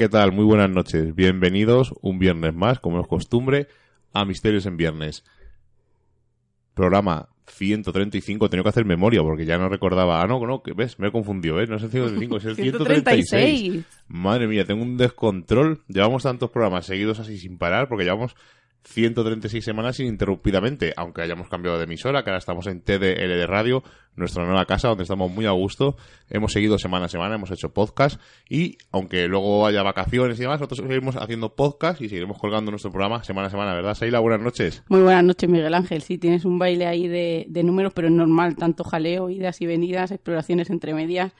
¿Qué tal? Muy buenas noches. Bienvenidos un viernes más, como es costumbre, a Misterios en Viernes. Programa 135. Tengo que hacer memoria porque ya no recordaba. Ah, no, no, que ves, me he confundido, ¿eh? No es el 135, es el 136. Madre mía, tengo un descontrol. Llevamos tantos programas seguidos así sin parar porque llevamos 136 semanas ininterrumpidamente, aunque hayamos cambiado de emisora, que ahora estamos en TDL de Radio, nuestra nueva casa, donde estamos muy a gusto. Hemos seguido semana a semana, hemos hecho podcast y, aunque luego haya vacaciones y demás, nosotros seguimos haciendo podcast y seguiremos colgando nuestro programa semana a semana, ¿verdad, Seila? Buenas noches. Muy buenas noches, Miguel Ángel. Sí, tienes un baile ahí de, de números, pero es normal, tanto jaleo, idas y venidas, exploraciones entre medias,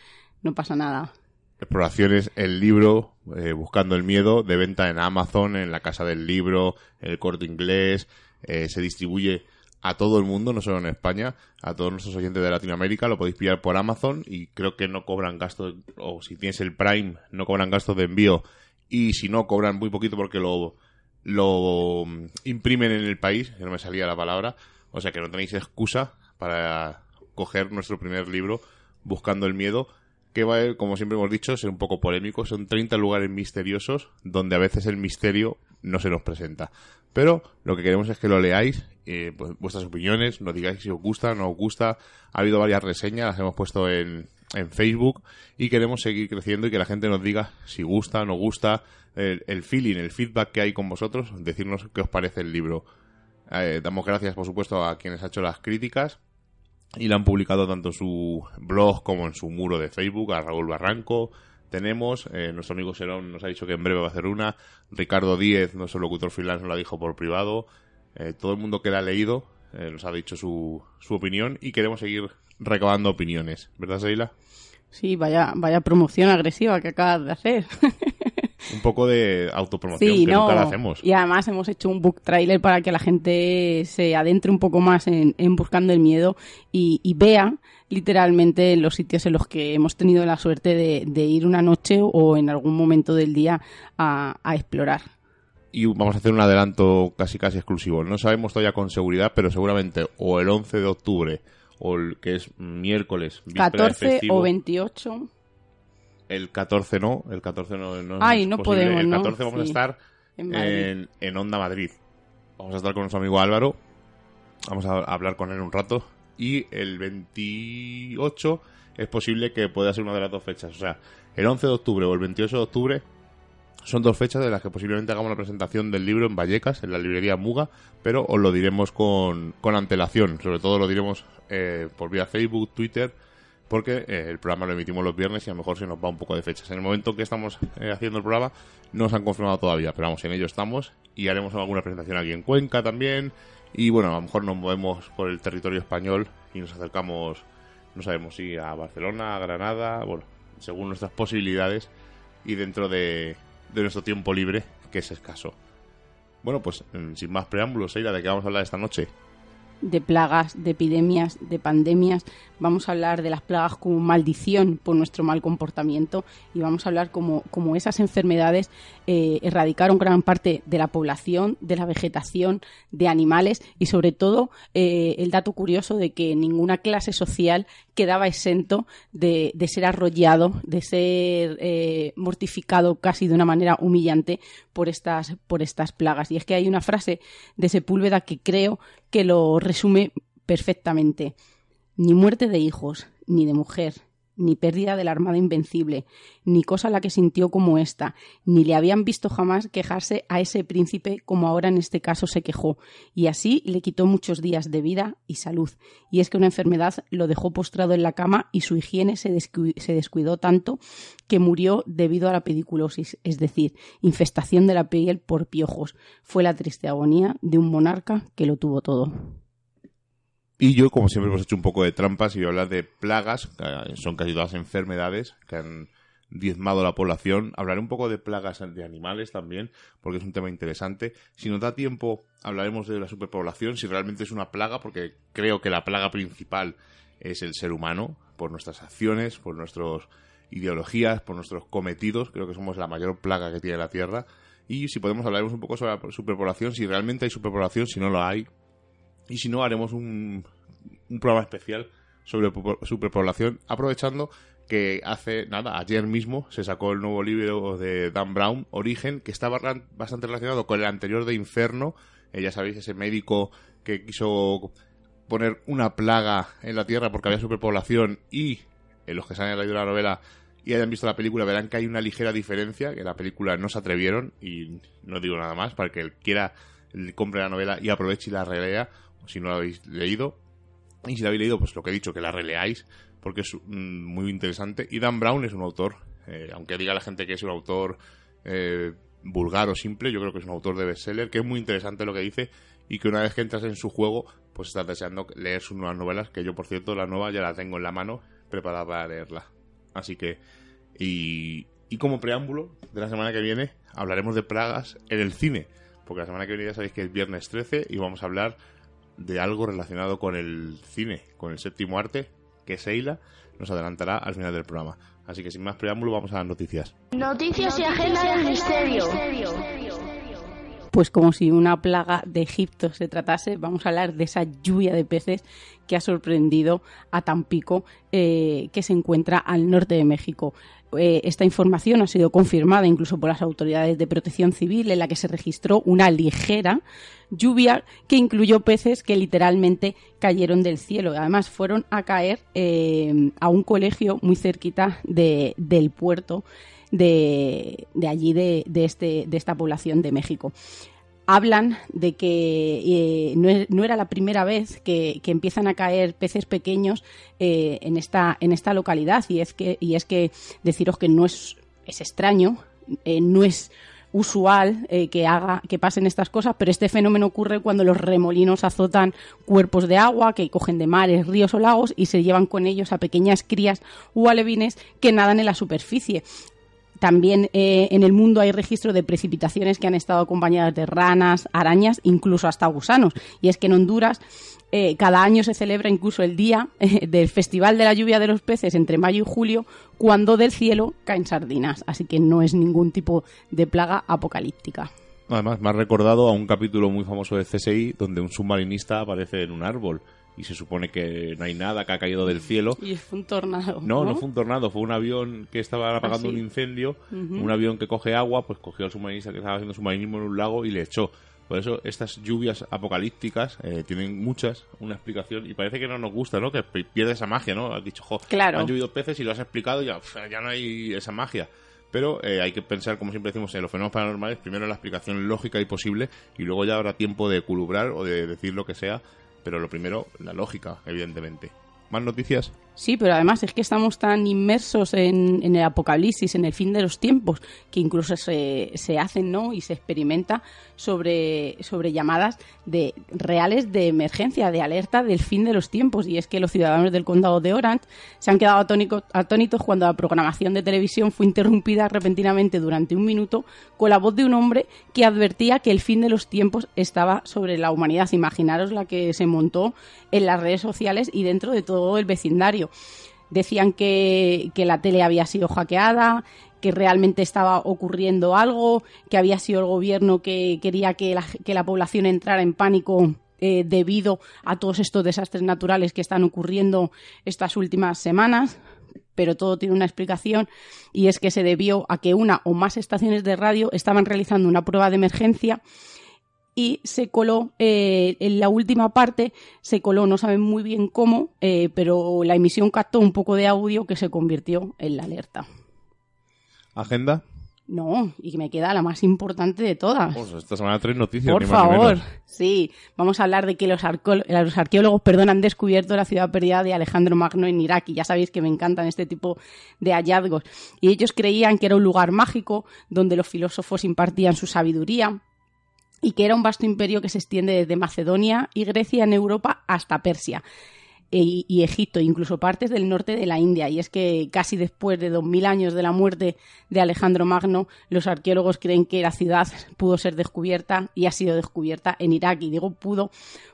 no pasa nada exploraciones, el libro, eh, Buscando el Miedo, de venta en Amazon, en la Casa del Libro, en el Corte Inglés, eh, se distribuye a todo el mundo, no solo en España, a todos nuestros oyentes de Latinoamérica, lo podéis pillar por Amazon y creo que no cobran gastos, o si tienes el Prime, no cobran gastos de envío y si no, cobran muy poquito porque lo, lo mm, imprimen en el país, que no me salía la palabra, o sea que no tenéis excusa para coger nuestro primer libro, Buscando el Miedo, que va, como siempre hemos dicho, ser un poco polémico. Son 30 lugares misteriosos donde a veces el misterio no se nos presenta. Pero lo que queremos es que lo leáis, eh, pues, vuestras opiniones, nos digáis si os gusta, no os gusta. Ha habido varias reseñas, las hemos puesto en, en Facebook y queremos seguir creciendo y que la gente nos diga si gusta, no gusta, el, el feeling, el feedback que hay con vosotros, decirnos qué os parece el libro. Eh, damos gracias, por supuesto, a quienes han hecho las críticas y la han publicado tanto en su blog como en su muro de Facebook, a Raúl Barranco. Tenemos, eh, nuestro amigo Serón nos ha dicho que en breve va a hacer una. Ricardo Díez, nuestro locutor freelance, nos la dijo por privado. Eh, todo el mundo que la ha leído eh, nos ha dicho su, su opinión y queremos seguir recabando opiniones. ¿Verdad, Seila? Sí, vaya, vaya promoción agresiva que acabas de hacer. un poco de autopromoción que nunca la hacemos. Y además hemos hecho un book trailer para que la gente se adentre un poco más en, Buscando el Miedo y, vea literalmente los sitios en los que hemos tenido la suerte de, ir una noche o en algún momento del día a, explorar y vamos a hacer un adelanto casi casi exclusivo. No sabemos todavía con seguridad, pero seguramente o el 11 de octubre o el que es miércoles, 14 o 28 el 14 no, el 14 no, no Ay, no podemos, El 14 vamos a estar en, en, Onda Madrid. Vamos a estar con nuestro amigo Álvaro. Vamos a hablar con él un rato. Y el 28 es posible que pueda ser una de las dos fechas. O sea, el 11 de octubre o el 28 de octubre son dos fechas de las que posiblemente hagamos la presentación del libro en Vallecas, en la librería Muga, pero os lo diremos con, con antelación. Sobre todo lo diremos eh, por vía Facebook, Twitter porque eh, el programa lo emitimos los viernes y a lo mejor se nos va un poco de fechas. En el momento que estamos eh, haciendo el programa no se han confirmado todavía, pero vamos, en ello estamos y haremos alguna presentación aquí en Cuenca también. Y bueno, a lo mejor nos movemos por el territorio español y nos acercamos, no sabemos si a Barcelona, a Granada, bueno, según nuestras posibilidades y dentro de, de nuestro tiempo libre, que es escaso. Bueno, pues mm, sin más preámbulos, Eira, ¿de qué vamos a hablar esta noche? De plagas, de epidemias, de pandemias. Vamos a hablar de las plagas como maldición por nuestro mal comportamiento y vamos a hablar como, como esas enfermedades eh, erradicaron gran parte de la población, de la vegetación, de animales y sobre todo eh, el dato curioso de que ninguna clase social quedaba exento de, ser arrollado, de ser eh, mortificado casi de una manera humillante por estas, por estas plagas. Y es que hay una frase de Sepúlveda que creo que lo resume perfectamente. Ni muerte de hijos, ni de mujer, ni pérdida de la armada invencible, ni cosa la que sintió como esta, ni le habían visto jamás quejarse a ese príncipe como ahora en este caso se quejó, y así le quitó muchos días de vida y salud. Y es que una enfermedad lo dejó postrado en la cama y su higiene se, se descuidó tanto que murió debido a la pediculosis, es decir, infestación de la piel por piojos. Fue la triste agonía de un monarca que lo tuvo todo. Y yo, como siempre, hemos hecho un poco de trampas y voy a hablar de plagas, que son casi todas enfermedades que han diezmado la población. Hablaré un poco de plagas de animales también, porque es un tema interesante. Si nos da tiempo, hablaremos de la superpoblación, si realmente es una plaga, porque creo que la plaga principal es el ser humano, por nuestras acciones, por nuestras ideologías, por nuestros cometidos. Creo que somos la mayor plaga que tiene la Tierra. Y si podemos hablaremos un poco sobre la superpoblación, si realmente hay superpoblación, si no lo hay, y si no, haremos un, un programa especial sobre superpoblación, aprovechando que hace nada, ayer mismo se sacó el nuevo libro de Dan Brown, Origen, que estaba bastante relacionado con el anterior de Inferno. Eh, ya sabéis, ese médico que quiso poner una plaga en la Tierra porque había superpoblación y en los que se han leído la novela y hayan visto la película verán que hay una ligera diferencia, que la película no se atrevieron y no digo nada más para que el quiera compre la novela y aproveche y la relea si no lo habéis leído. Y si lo habéis leído, pues lo que he dicho, que la releáis, porque es mm, muy interesante. Y Dan Brown es un autor, eh, aunque diga la gente que es un autor eh, vulgar o simple, yo creo que es un autor de bestseller, que es muy interesante lo que dice y que una vez que entras en su juego, pues estás deseando leer sus nuevas novelas, que yo, por cierto, la nueva ya la tengo en la mano, preparada para leerla. Así que, y, y como preámbulo de la semana que viene, hablaremos de plagas en el cine, porque la semana que viene ya sabéis que es viernes 13 y vamos a hablar de algo relacionado con el cine, con el séptimo arte, que Seila nos adelantará al final del programa. Así que sin más preámbulo vamos a las noticias. Noticias y agenda del misterio. Pues como si una plaga de Egipto se tratase, vamos a hablar de esa lluvia de peces que ha sorprendido a Tampico, eh, que se encuentra al norte de México. Eh, esta información ha sido confirmada incluso por las autoridades de protección civil, en la que se registró una ligera lluvia que incluyó peces que literalmente cayeron del cielo. Además, fueron a caer eh, a un colegio muy cerquita del puerto de, allí, de, este, de esta población de México hablan de que eh, no, era la primera vez que, empiezan a caer peces pequeños eh, en, esta, en esta localidad y es que, y es que deciros que no es, es extraño, eh, no es usual que haga que pasen estas cosas, pero este fenómeno ocurre cuando los remolinos azotan cuerpos de agua que cogen de mares, ríos o lagos y se llevan con ellos a pequeñas crías o alevines que nadan en la superficie. También eh, en el mundo hay registro de precipitaciones que han estado acompañadas de ranas, arañas, incluso hasta gusanos. Y es que en Honduras eh, cada año se celebra incluso el día eh, del Festival de la Lluvia de los Peces entre mayo y julio, cuando del cielo caen sardinas. Así que no es ningún tipo de plaga apocalíptica. Además, me ha recordado a un capítulo muy famoso de CSI donde un submarinista aparece en un árbol y se supone que no hay nada que ha caído del cielo. Y fue un tornado. No, no, fue un tornado, fue un avión que estaba apagando ah, un incendio, un avión que coge agua, pues cogió al submarinista que estaba haciendo submarinismo en un lago y le echó. Por eso estas lluvias apocalípticas eh, tienen muchas, una explicación, y parece que no nos gusta, ¿no? Que pierde esa magia, ¿no? Has dicho, jo, claro. han llovido peces y lo has explicado y ya, ya no hay esa magia. Pero eh, hay que pensar, como siempre decimos, en los fenómenos paranormales, primero la explicación lógica y posible, y luego ya habrá tiempo de culubrar o de decir lo que sea pero lo primero, la lógica, evidentemente. ¿Más noticias? Sí, pero además es que estamos tan inmersos en, el apocalipsis, en el fin de los tiempos, que incluso se, se hacen ¿no? y se experimenta sobre, sobre llamadas de reales de emergencia, de alerta del fin de los tiempos. Y es que los ciudadanos del condado de Orange se han quedado atónicos, atónitos cuando la programación de televisión fue interrumpida repentinamente durante un minuto con la voz de un hombre que advertía que el fin de los tiempos estaba sobre la humanidad. Imaginaros la que se montó en las redes sociales y dentro de todo el vecindario. Decían que, la tele había sido hackeada, que realmente estaba ocurriendo algo, que había sido el gobierno que quería que la, que la población entrara en pánico eh, debido a todos estos desastres naturales que están ocurriendo estas últimas semanas. Pero todo tiene una explicación y es que se debió a que una o más estaciones de radio estaban realizando una prueba de emergencia y se coló eh, en la última parte, se coló, no saben muy bien cómo, eh, pero la emisión captó un poco de audio que se convirtió en la alerta. ¿Agenda? No, y que me queda la más importante de todas. Pues esta semana tres noticias. Por favor, sí. Vamos a hablar de que los, los arqueólogos perdón, han descubierto la ciudad perdida de Alejandro Magno en Irak. Y ya sabéis que me encantan este tipo de hallazgos. Y ellos creían que era un lugar mágico donde los filósofos impartían su sabiduría y que era un vasto imperio que se extiende desde Macedonia y Grecia en Europa hasta Persia e, y Egipto, incluso partes del norte de la India. Y es que casi después de 2.000 años de la muerte de Alejandro Magno, los arqueólogos creen que la ciudad pudo ser descubierta y ha sido descubierta en Irak. Y digo pudo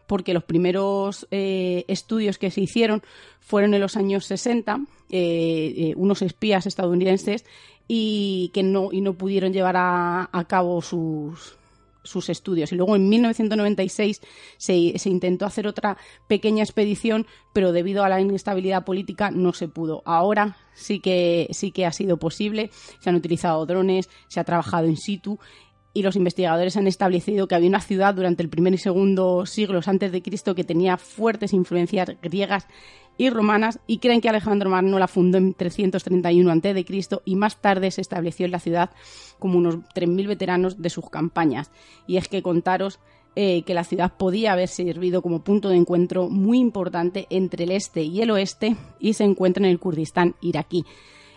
porque los primeros eh, estudios que se hicieron fueron en los años 60, eh, eh, unos espías estadounidenses y que no, y no pudieron llevar a cabo sus, sus estudios. Y luego en 1996 se, se, intentó hacer otra pequeña expedición, pero debido a la inestabilidad política no se pudo. Ahora sí que, sí que ha sido posible, se han utilizado drones, se ha trabajado in situ y los investigadores han establecido que había una ciudad durante el primer y segundo siglos antes de Cristo que tenía fuertes influencias griegas y romanas y creen que Alejandro Magno la fundó en 331 a.C. y más tarde se estableció en la ciudad como unos 3.000 veteranos de sus campañas. Y es que contaros eh, que la ciudad podía haber servido como punto de encuentro muy importante entre el este y el oeste y se encuentra en el Kurdistán iraquí.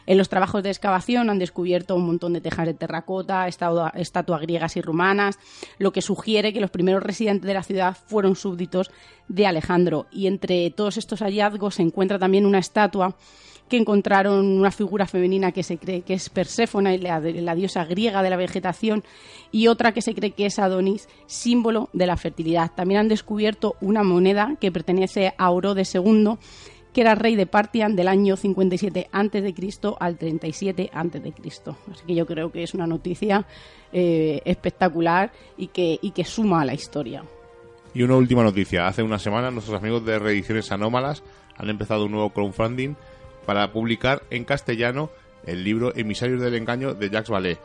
En los trabajos de excavación han descubierto un montón de tejas de terracota, estatuas griegas y romanas, lo que sugiere que los primeros residentes de la ciudad fueron súbditos de Alejandro. Y entre todos estos hallazgos se encuentra también una estatua que encontraron una figura femenina que se cree que es Perséfona, la, la, diosa griega de la vegetación, y otra que se cree que es Adonis, símbolo de la fertilidad. También han descubierto una moneda que pertenece a Orodes II, que era rey de Partian del año 57 a.C. al 37 a.C. Así que yo creo que es una noticia eh, espectacular y que, y que suma a la historia. Y una última noticia. Hace una semana nuestros amigos de Reediciones Anómalas han empezado un nuevo crowdfunding para publicar en castellano el libro Emisarios del Engaño de Jacques Vallée.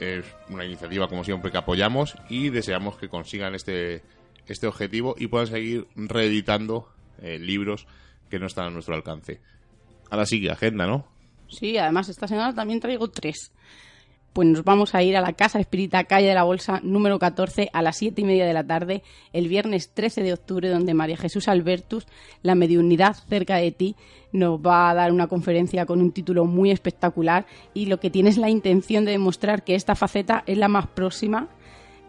Es una iniciativa, como siempre, que apoyamos y deseamos que consigan este, este objetivo y puedan seguir reeditando eh, libros que no están a nuestro alcance. Ahora sigue agenda, ¿no? Sí, además esta semana también traigo tres. Pues nos vamos a ir a la Casa Espírita Calle de la Bolsa número 14 a las siete y media de la tarde, el viernes 13 de octubre, donde María Jesús Albertus, la mediunidad cerca de ti, nos va a dar una conferencia con un título muy espectacular y lo que tiene es la intención de demostrar que esta faceta es la más próxima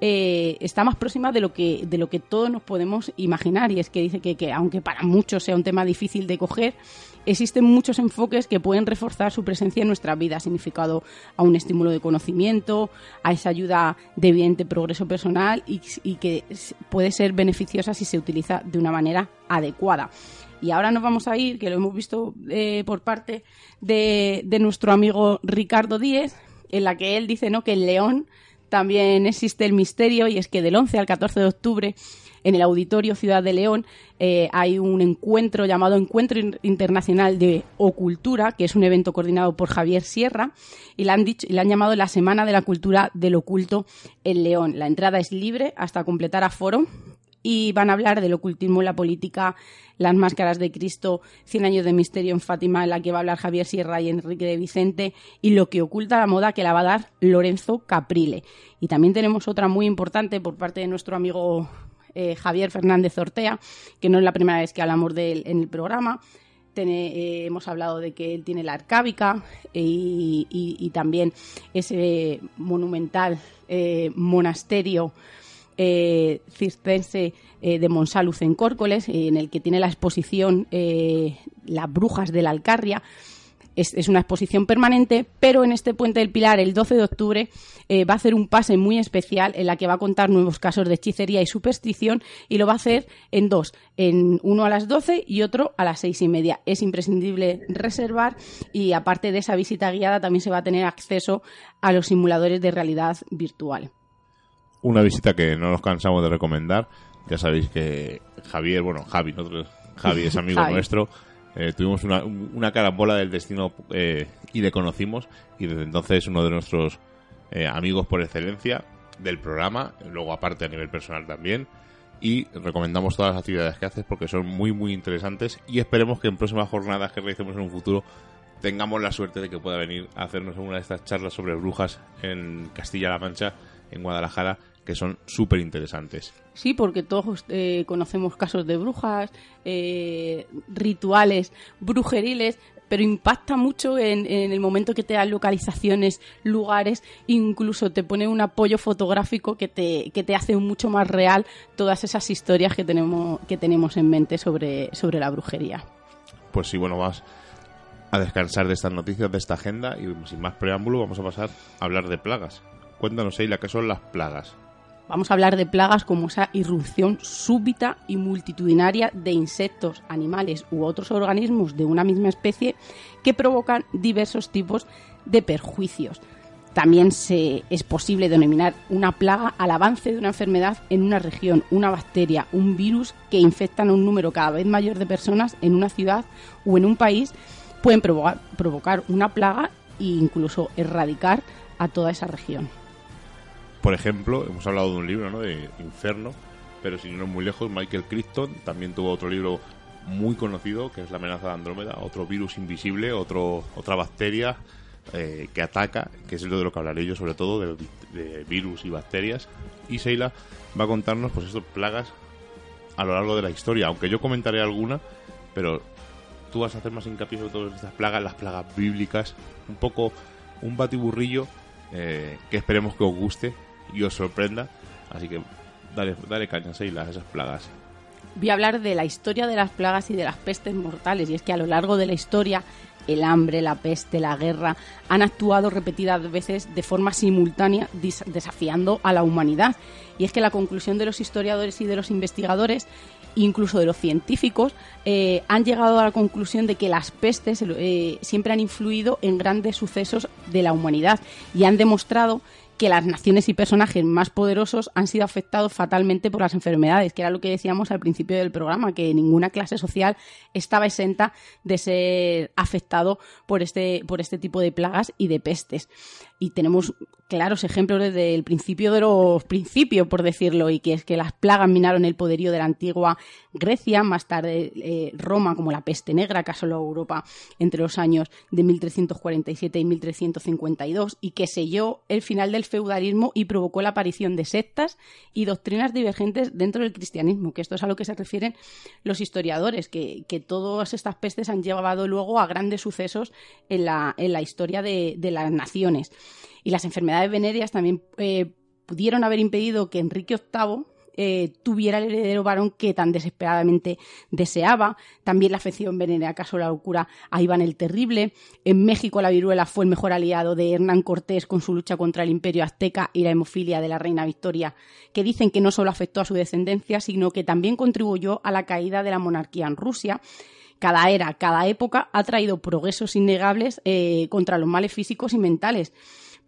eh, está más próxima de lo que de lo que todos nos podemos imaginar. Y es que dice que, que, aunque para muchos sea un tema difícil de coger existen muchos enfoques que pueden reforzar su presencia en nuestra vida. Significado a un estímulo de conocimiento a esa ayuda de evidente progreso personal y, que puede ser beneficiosa si se utiliza de una manera adecuada. Y ahora nos vamos a ir, que lo hemos visto eh, por parte de, de nuestro amigo Ricardo Díez, en la que él dice ¿no? que el león también existe el misterio y es que del 11 al 14 de octubre en el Auditorio Ciudad de León eh, hay un encuentro llamado Encuentro Internacional de Ocultura, que es un evento coordinado por Javier Sierra, y le han, dicho, y han llamado la Semana de la Cultura del Oculto en León. La entrada es libre hasta completar aforo y van a hablar del ocultismo la política, las máscaras de Cristo, Cien años de misterio en Fátima, en la que va a hablar Javier Sierra y Enrique de Vicente, y lo que oculta la moda que la va a dar Lorenzo Caprile. Y también tenemos otra muy importante por parte de nuestro amigo eh, Javier Fernández Ortea, que no es la primera vez que hablamos de él en el programa, eh, hemos hablado de que él tiene la arcábica y, también ese monumental monasterio circense de Monsaluz en Córcoles, en el que tiene la exposición Las Brujas de la Alcarria, es, una exposición permanente, pero en este Puente del Pilar, el 12 de octubre, eh, va a hacer un pase muy especial en la que va a contar nuevos casos de hechicería y superstición y lo va a hacer en dos, en uno a las 12 y otro a las seis y media. Es imprescindible reservar y aparte de esa visita guiada también se va a tener acceso a los simuladores de realidad virtual. Una visita que no nos cansamos de recomendar. Ya sabéis que Javier, bueno, Javi, nosotros, Javi es amigo nuestro. Eh, tuvimos una, una carambola del destino eh, y le conocimos y desde entonces uno de nuestros eh, amigos por excelencia del programa, luego aparte a nivel personal también y recomendamos todas las actividades que haces porque son muy muy interesantes y esperemos que en próximas jornadas que realicemos en un futuro tengamos la suerte de que pueda venir a hacernos una de estas charlas sobre brujas en Castilla-La Mancha, en Guadalajara, que son súper interesantes. Sí, porque todos eh, conocemos casos de brujas, eh, rituales brujeriles, pero impacta mucho en, el momento que te dan localizaciones, lugares, incluso te pone un apoyo fotográfico que te, que te hace mucho más real todas esas historias que tenemos, que tenemos en mente sobre, sobre la brujería. Pues sí, bueno, vas a descansar de estas noticias, de esta agenda, y sin más preámbulo vamos a pasar a hablar de plagas. Cuéntanos, Eila, ¿qué son las plagas? Vamos a hablar de plagas como esa irrupción súbita y multitudinaria de insectos, animales u otros organismos de una misma especie que provocan diversos tipos de perjuicios. También se, es posible denominar una plaga al avance de una enfermedad en una región, una bacteria, un virus que infectan a un número cada vez mayor de personas en una ciudad o en un país, pueden provocar, provocar una plaga e incluso erradicar a toda esa región. Por ejemplo, hemos hablado de un libro, ¿no? De Inferno, pero sin irnos muy lejos, Michael Crichton también tuvo otro libro muy conocido, que es La amenaza de Andrómeda, otro virus invisible, otro, otra bacteria eh, que ataca, que es lo de lo que hablaré yo sobre todo, de, virus y bacterias. Y Seila va a contarnos, pues, estas plagas a lo largo de la historia, aunque yo comentaré alguna, pero tú vas a hacer más hincapié sobre todas estas plagas, las plagas bíblicas, un poco un batiburrillo eh, que esperemos que os guste y os sorprenda. Así que dale, dale caña, Seila, esas plagas. Voy a hablar de la historia de las plagas y de las pestes mortales. Y es que a lo largo de la historia, el hambre, la peste, la guerra han actuado repetidas veces de forma simultánea, desafiando a la humanidad. Y es que la conclusión de los historiadores y de los investigadores incluso de los científicos, eh, han llegado a la conclusión de que las pestes eh, siempre han influido en grandes sucesos de la humanidad y han demostrado que las naciones y personajes más poderosos han sido afectados fatalmente por las enfermedades, que era lo que decíamos al principio del programa, que ninguna clase social estaba exenta de ser afectado por este, por este tipo de plagas y de pestes. Y tenemos claros ejemplos desde el principio de los principios, por decirlo, y que es que las plagas minaron el poderío de la antigua Grecia, más tarde eh, Roma, como la peste negra que asoló Europa entre los años de 1347 y 1352, y que selló el final del feudalismo y provocó la aparición de sectas y doctrinas divergentes dentro del cristianismo, que esto es a lo que se refieren los historiadores, que, todas estas pestes han llevado luego a grandes sucesos en la, en la historia de las naciones. Y las enfermedades venéreas también eh, pudieron haber impedido que Enrique VIII eh, tuviera el heredero varón que tan desesperadamente deseaba. También la afección venérea caso la locura a Iván el Terrible. En México la viruela fue el mejor aliado de Hernán Cortés con su lucha contra el imperio azteca y la hemofilia de la reina Victoria, que dicen que no solo afectó a su descendencia, sino que también contribuyó a la caída de la monarquía en Rusia cada era, cada época ha traído progresos innegables eh, contra los males físicos y mentales.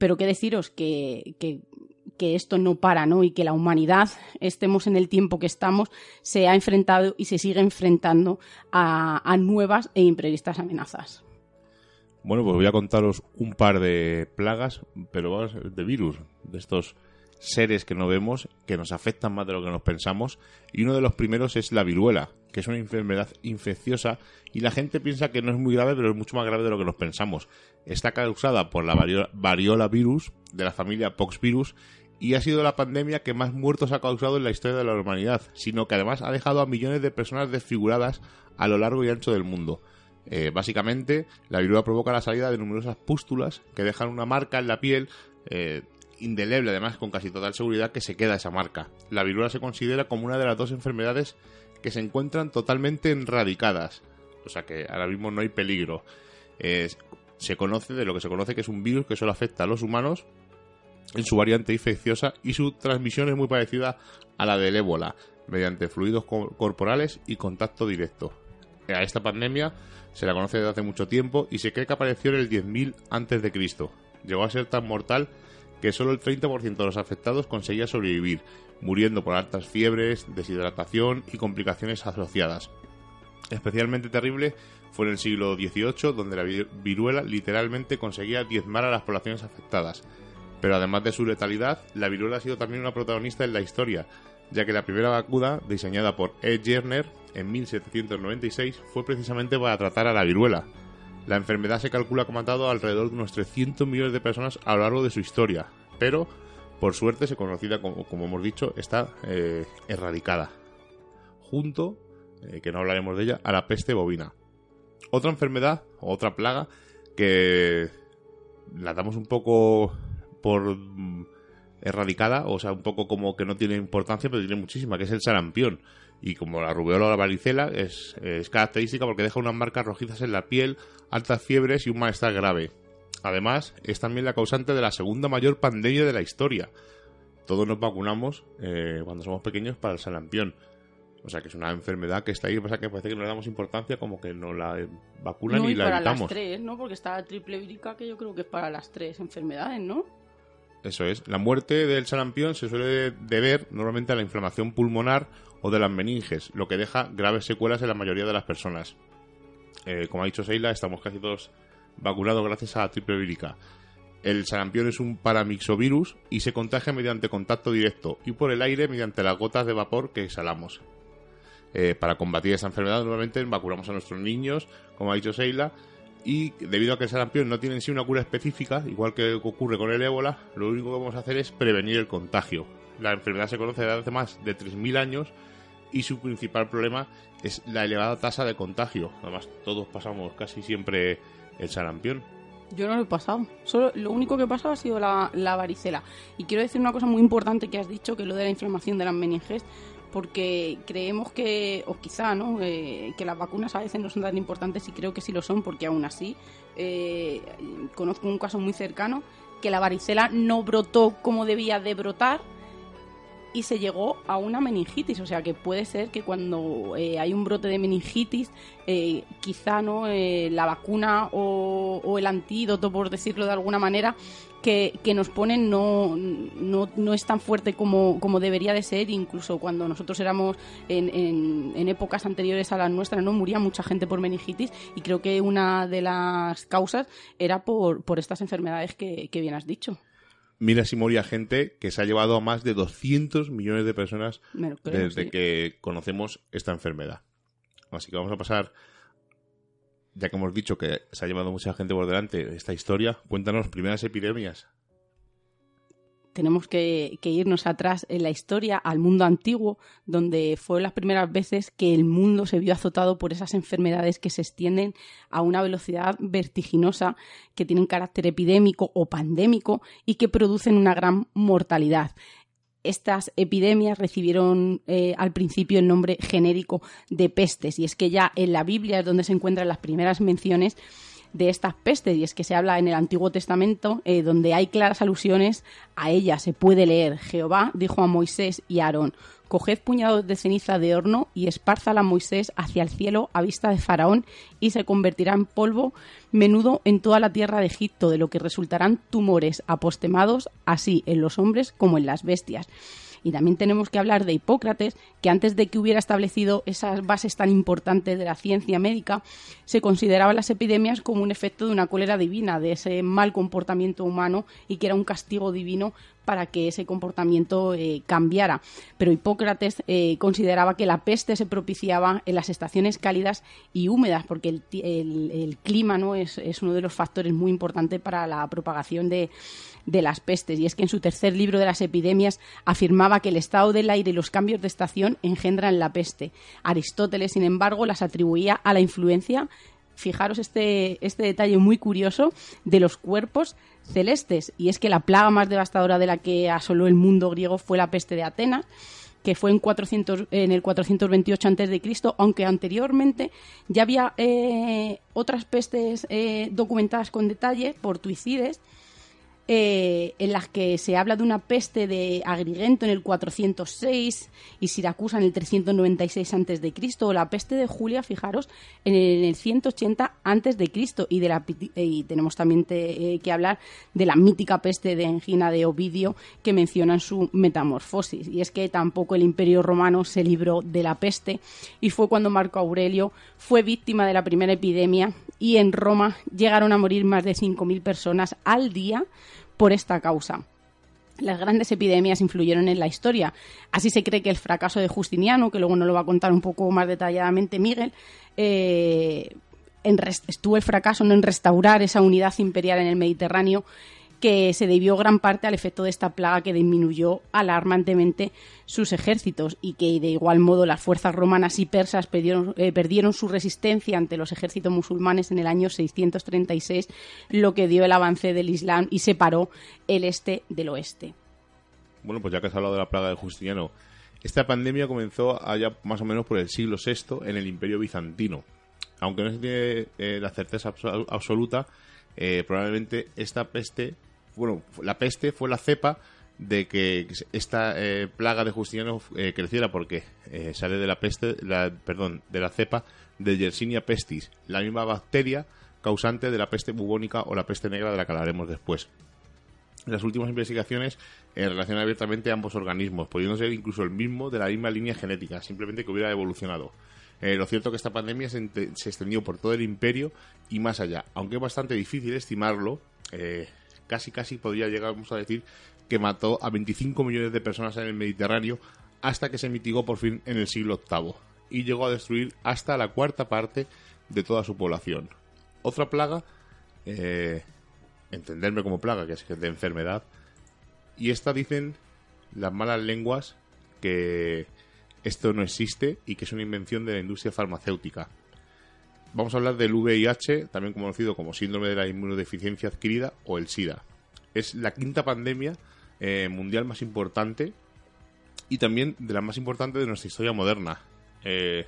Pero qué deciros que, que, esto no para, ¿no? Y que la humanidad, estemos en el tiempo que estamos, se ha enfrentado y se sigue enfrentando a, a nuevas e imprevistas amenazas. Bueno, pues voy a contaros un par de plagas, pero de virus, de estos seres que no vemos, que nos afectan más de lo que nos pensamos, y uno de los primeros es la viruela, que es una enfermedad infecciosa y la gente piensa que no es muy grave, pero es mucho más grave de lo que nos pensamos. Está causada por la variola, virus de la familia poxvirus y ha sido la pandemia que más muertos ha causado en la historia de la humanidad, sino que además ha dejado a millones de personas desfiguradas a lo largo y ancho del mundo. Eh, básicamente, la viruela provoca la salida de numerosas pústulas que dejan una marca en la piel eh, indeleble, además con casi total seguridad que se queda esa marca. La viruela se considera como una de las dos enfermedades que se encuentran totalmente erradicadas, o sea que ahora mismo no hay peligro. Se conoce de lo que se conoce que es un virus que solo afecta a los humanos en su variante infecciosa y su transmisión es muy parecida a la del ébola, mediante fluidos corporales y contacto directo. A esta pandemia se la conoce desde hace mucho tiempo y se cree que apareció en el 10.000 a.C. Llegó a ser tan mortal que solo el 30% de los afectados conseguía sobrevivir, muriendo por altas fiebres, deshidratación y complicaciones asociadas. Especialmente terrible fue en el siglo XVIII, donde la viruela literalmente conseguía diezmar a las poblaciones afectadas. Pero además de su letalidad, la viruela ha sido también una protagonista en la historia, ya que la primera vacuna, diseñada por E. Jerner en 1796, fue precisamente para tratar a la viruela. La enfermedad se calcula que ha matado alrededor de unos 300 millones de personas a lo largo de su historia, pero por suerte se conocida como, como hemos dicho, está eh, erradicada. Junto, eh, que no hablaremos de ella, a la peste bovina. Otra enfermedad, otra plaga, que la damos un poco por mm, erradicada, o sea, un poco como que no tiene importancia, pero tiene muchísima, que es el sarampión. Y como la rubeola o la varicela, es, es característica porque deja unas marcas rojizas en la piel, altas fiebres y un malestar grave. Además, es también la causante de la segunda mayor pandemia de la historia. Todos nos vacunamos eh, cuando somos pequeños para el sarampión. O sea que es una enfermedad que está ahí, pasa que parece que no le damos importancia, como que no la vacunan no, y, la para evitamos. las tres, ¿no? Porque está la triple vírica que yo creo que es para las tres enfermedades, ¿no? Eso es. La muerte del sarampión se suele deber normalmente a la inflamación pulmonar o de las meninges, lo que deja graves secuelas en la mayoría de las personas. Eh, como ha dicho Seila, estamos casi todos vacunados gracias a la triple vírica. El sarampión es un paramixovirus y se contagia mediante contacto directo y por el aire mediante las gotas de vapor que exhalamos. Eh, para combatir esa enfermedad normalmente vacunamos a nuestros niños, como ha dicho Seila, y debido a que el sarampión no tiene en sí una cura específica, igual que ocurre con el ébola, lo único que vamos a hacer es prevenir el contagio. La enfermedad se conoce desde hace más de 3.000 años y su principal problema es la elevada tasa de contagio. Además, todos pasamos casi siempre el sarampión. Yo no lo he pasado. Solo lo único que he pasado ha sido la, la varicela. Y quiero decir una cosa muy importante que has dicho, que lo de la inflamación de las meninges porque creemos que, o quizá, ¿no? Eh, que las vacunas a veces no son tan importantes y creo que sí lo son, porque aún así eh, conozco un caso muy cercano que la varicela no brotó como debía de brotar y se llegó a una meningitis. O sea que puede ser que cuando eh, hay un brote de meningitis, eh, quizá no eh, la vacuna o, el antídoto, por decirlo de alguna manera, que, que nos ponen no, no, no, es tan fuerte como, como, debería de ser. Incluso cuando nosotros éramos en, en, en, épocas anteriores a las nuestras, no moría mucha gente por meningitis y creo que una de las causas era por, por estas enfermedades que, que bien has dicho mira si moría gente que se ha llevado a más de 200 millones de personas creo, desde sí. que conocemos esta enfermedad. Así que vamos a pasar, ya que hemos dicho que se ha llevado mucha gente por delante esta historia, cuéntanos primeras epidemias. Tenemos que, irnos atrás en la historia, al mundo antiguo, donde fueron las primeras veces que el mundo se vio azotado por esas enfermedades que se extienden a una velocidad vertiginosa, que tienen carácter epidémico o pandémico y que producen una gran mortalidad. Estas epidemias recibieron eh, al principio el nombre genérico de pestes y es que ya en la Biblia es donde se encuentran las primeras menciones de estas pestes y es que se habla en el Antiguo Testamento eh, donde hay claras alusiones a ella se puede leer Jehová dijo a Moisés y a Aarón coged puñados de ceniza de horno y espárzala Moisés hacia el cielo a vista de Faraón y se convertirá en polvo menudo en toda la tierra de Egipto, de lo que resultarán tumores apostemados así en los hombres como en las bestias. Y también tenemos que hablar de Hipócrates, que antes de que hubiera establecido esas bases tan importantes de la ciencia médica, se consideraban las epidemias como un efecto de una cólera divina, de ese mal comportamiento humano y que era un castigo divino para que ese comportamiento eh, cambiara. Pero Hipócrates eh, consideraba que la peste se propiciaba en las estaciones cálidas y húmedas, porque el, clima ¿no? es, uno de los factores muy importantes para la propagación de, de, las pestes. Y es que en su tercer libro de las epidemias afirmaba que el estado del aire y los cambios de estación engendran la peste. Aristóteles, sin embargo, las atribuía a la influencia fijaros este, este detalle muy curioso de los cuerpos celestes. Y es que la plaga más devastadora de la que asoló el mundo griego fue la peste de Atenas que fue en, 400, en el 428 a.C., aunque anteriormente ya había eh, otras pestes eh, documentadas con detalle por Tuicides, eh, en las que se habla de una peste de Agrigento en el 406 y Siracusa en el 396 a.C., o la peste de Julia, fijaros, en el, 180 a.C. Y, de la, y tenemos también eh, que hablar de la mítica peste de Engina de Ovidio que menciona en su Metamorfosis. Y es que tampoco el Imperio Romano se libró de la peste y fue cuando Marco Aurelio fue víctima de la primera epidemia y en Roma llegaron a morir más de 5.000 personas al día por esta causa. Las grandes epidemias influyeron en la historia. Así se cree que el fracaso de Justiniano, que luego nos lo va a contar un poco más detalladamente Miguel, eh, estuvo el fracaso en restaurar esa unidad imperial en el Mediterráneo que se debió gran parte al efecto de esta plaga que disminuyó alarmantemente sus ejércitos y que de igual modo las fuerzas romanas y persas perdieron, eh, su resistencia ante los ejércitos musulmanes en el año 636, lo que dio el avance del Islam y separó el este del oeste. Bueno, pues ya que has hablado de la plaga de Justiniano, esta pandemia comenzó allá más o menos por el siglo VI en el Imperio Bizantino. Aunque no se tiene eh, la certeza absoluta, eh, probablemente esta peste bueno, la peste fue la cepa de que esta eh, plaga de Justiniano eh, creciera porque eh, sale de la peste, la, perdón, de la cepa de Yersinia pestis, la misma bacteria causante de la peste bubónica o la peste negra de la que hablaremos después. Las últimas investigaciones relacionan abiertamente ambos organismos, pudiendo ser incluso el mismo de la misma línea genética, simplemente que hubiera evolucionado. lo cierto es que esta pandemia se, se, extendió por todo el imperio y más allá, aunque es bastante difícil estimarlo, casi casi podría llegar a decir que mató a 25 millones de personas en el Mediterráneo hasta que se mitigó por fin en el siglo VIII y llegó a destruir hasta la cuarta parte de toda su población. Otra plaga, eh, entenderme como plaga, que es de enfermedad, y esta dicen las malas lenguas que esto no existe y que es una invención de la industria farmacéutica vamos a hablar del VIH, también conocido como síndrome de la inmunodeficiencia adquirida o el SIDA. Es la quinta pandemia eh, mundial más importante y también de la más importante de nuestra historia moderna. Eh,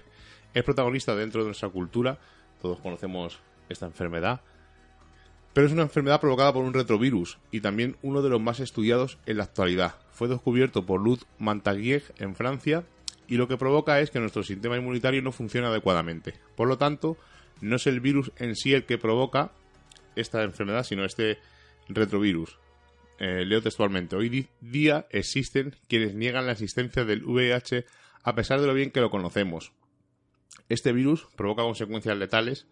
es protagonista dentro de nuestra cultura, todos conocemos esta enfermedad, pero es una enfermedad provocada por un retrovirus y también uno de los más estudiados en la actualidad. Fue descubierto por Luz Mantaguier en Francia y lo que provoca es que nuestro sistema inmunitario no funciona adecuadamente. Por lo tanto, no es el virus en sí el que provoca esta enfermedad, sino este retrovirus. Eh, leo textualmente, hoy día existen quienes niegan la existencia del VIH a pesar de lo bien que lo conocemos. Este virus provoca consecuencias letales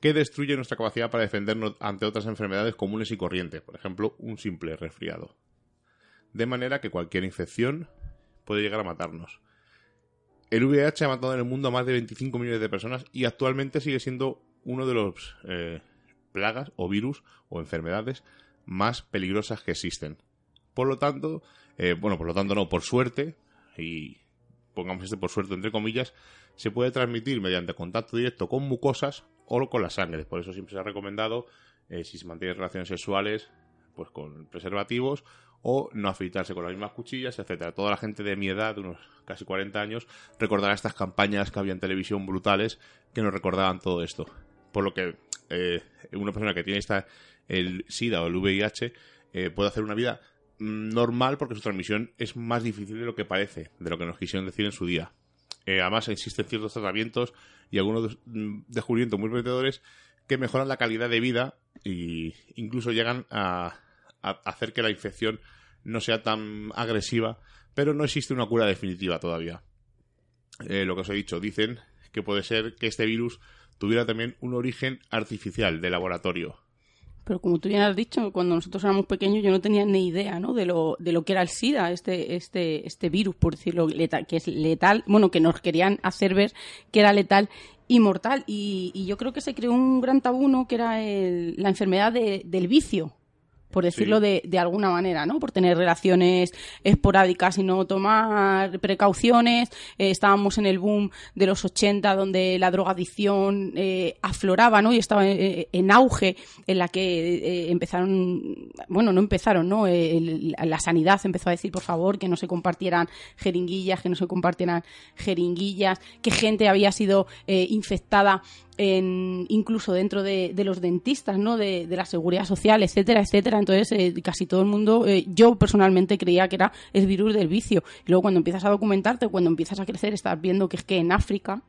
que destruyen nuestra capacidad para defendernos ante otras enfermedades comunes y corrientes, por ejemplo, un simple resfriado. De manera que cualquier infección puede llegar a matarnos. El VIH ha matado en el mundo a más de 25 millones de personas y actualmente sigue siendo uno de los eh, plagas o virus o enfermedades más peligrosas que existen. Por lo tanto, eh, bueno, por lo tanto no, por suerte, y pongamos este por suerte entre comillas, se puede transmitir mediante contacto directo con mucosas o con la sangre. Por eso siempre se ha recomendado, eh, si se mantiene relaciones sexuales, pues con preservativos o no afeitarse con las mismas cuchillas, etcétera. Toda la gente de mi edad, de unos casi 40 años, recordará estas campañas que había en televisión brutales que nos recordaban todo esto. Por lo que eh, una persona que tiene esta, el SIDA o el VIH eh, puede hacer una vida mm, normal porque su transmisión es más difícil de lo que parece, de lo que nos quisieron decir en su día. Eh, además, existen ciertos tratamientos y algunos mm, descubrimientos muy prometedores que mejoran la calidad de vida e incluso llegan a hacer que la infección no sea tan agresiva, pero no existe una cura definitiva todavía. Eh, lo que os he dicho, dicen que puede ser que este virus tuviera también un origen artificial de laboratorio. Pero como tú bien has dicho, cuando nosotros éramos pequeños yo no tenía ni idea ¿no? de, lo, de lo que era el SIDA, este, este, este virus, por decirlo, letal, que es letal, bueno, que nos querían hacer ver que era letal y mortal. Y, yo creo que se creó un gran tabú, que era la enfermedad del vicio, por decirlo de, de, alguna manera, ¿no? Por tener relaciones esporádicas y no tomar precauciones. Eh, estábamos en el boom de los 80 donde la drogadicción eh, afloraba, ¿no? Y estaba eh, en, auge, en la que empezaron, bueno, no empezaron, ¿no? la sanidad empezó a decir, por favor, que no se compartieran jeringuillas, que no se compartieran jeringuillas, que gente había sido infectada en, incluso dentro de, los dentistas, ¿no? De, la seguridad social, etcétera, etcétera. Entonces, eh, casi todo el mundo, eh, yo personalmente creía que era el virus del vicio. Y luego cuando empiezas a documentarte, cuando empiezas a crecer, estás viendo que es que en África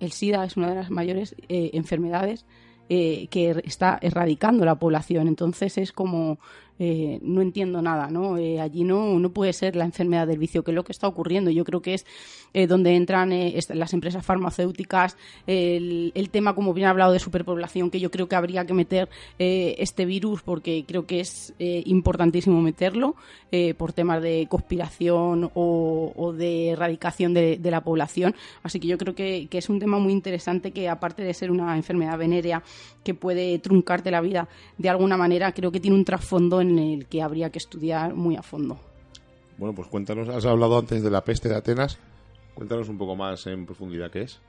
el SIDA es una de las mayores eh, enfermedades que está erradicando la población. Entonces es como eh, no entiendo nada, ¿no? Eh, allí no, no puede ser la enfermedad del vicio, que es lo que está ocurriendo. Yo creo que es eh, donde entran las empresas farmacéuticas, el, tema, como bien ha hablado, de superpoblación, que yo creo que habría que meter este virus porque creo que es importantísimo meterlo por temas de conspiración o, de erradicación de, la población. Así que yo creo que, que es un tema muy interesante que, aparte de ser una enfermedad venérea que puede truncarte la vida de alguna manera, creo que tiene un trasfondo en el que habría que estudiar muy a fondo. Bueno, pues cuéntanos, has hablado antes de la peste de Atenas, cuéntanos un poco más en profundidad qué es.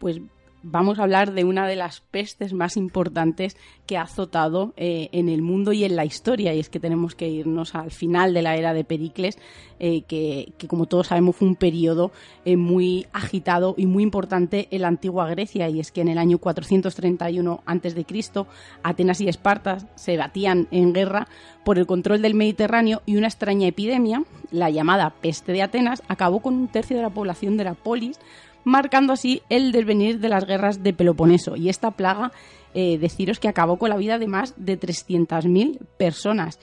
Pues vamos a hablar de una de las pestes más importantes que ha azotado eh, en el mundo y en la historia. Y es que tenemos que irnos al final de la era de Pericles, eh, que, como todos sabemos fue un periodo eh, muy agitado y muy importante en la antigua Grecia. Y es que en el año 431 a.C., Atenas y Esparta se batían en guerra por el control del Mediterráneo y una extraña epidemia, la llamada peste de Atenas, acabó con un tercio de la población de la polis marcando así el devenir de las guerras de Peloponeso. Y esta plaga, eh, deciros que acabó con la vida de más de 300.000 personas.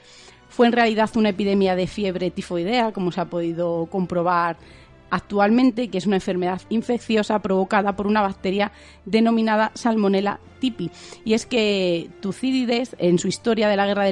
Fue en realidad una epidemia de fiebre tifoidea, como se ha podido comprobar actualmente, que es una enfermedad infecciosa provocada por una bacteria denominada Salmonella tipi. Y es que Tucídides, en su historia de la guerra de,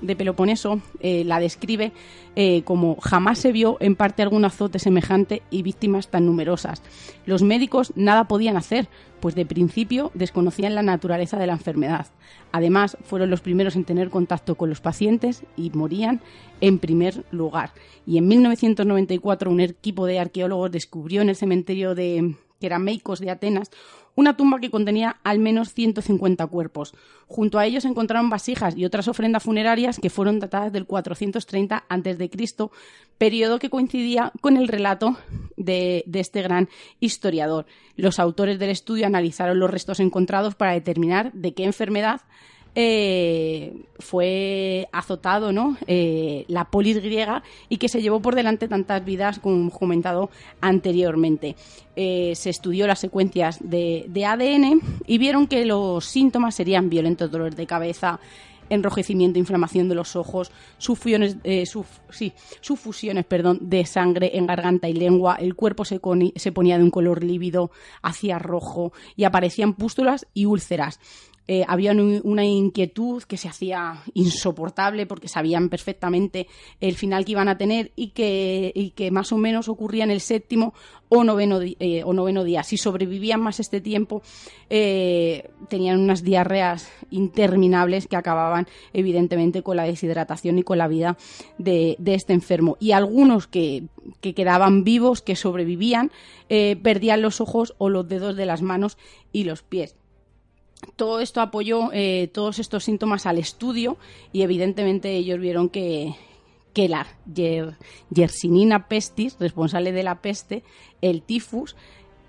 de Peloponeso, eh, la describe eh, como jamás se vio en parte algún azote semejante y víctimas tan numerosas. Los médicos nada podían hacer, pues de principio desconocían la naturaleza de la enfermedad. Además, fueron los primeros en tener contacto con los pacientes y morían en primer lugar. Y en 1994 un equipo de arqueólogos descubrió en el cementerio de Kerameikos de Atenas una tumba que contenía al menos 150 cuerpos. Junto a ellos se encontraron vasijas y otras ofrendas funerarias que fueron datadas del 430 a.C., periodo que coincidía con el relato de, de este gran historiador. Los autores del estudio analizaron los restos encontrados para determinar de qué enfermedad eh, fue azotado ¿no? Eh, la polis griega y que se llevó por delante tantas vidas como comentado anteriormente. Eh, se estudió las secuencias de, ADN y vieron que los síntomas serían violentos dolores de cabeza, enrojecimiento, inflamación de los ojos, sufusiones, sí, sufusiones perdón, de sangre en garganta y lengua, el cuerpo se, se ponía de un color lívido hacia rojo y aparecían pústulas y úlceras. Eh, había una inquietud que se hacía insoportable porque sabían perfectamente el final que iban a tener y que, más o menos ocurría en el séptimo o noveno, eh, o noveno día. Si sobrevivían más este tiempo, eh, tenían unas diarreas interminables que acababan evidentemente con la deshidratación y con la vida de, este enfermo. Y algunos que, quedaban vivos, que sobrevivían, perdían los ojos o los dedos de las manos y los pies todo esto apoyó eh, todos estos síntomas al estudio y evidentemente ellos vieron que, que la Yersinina pestis, responsable de la peste, el tifus,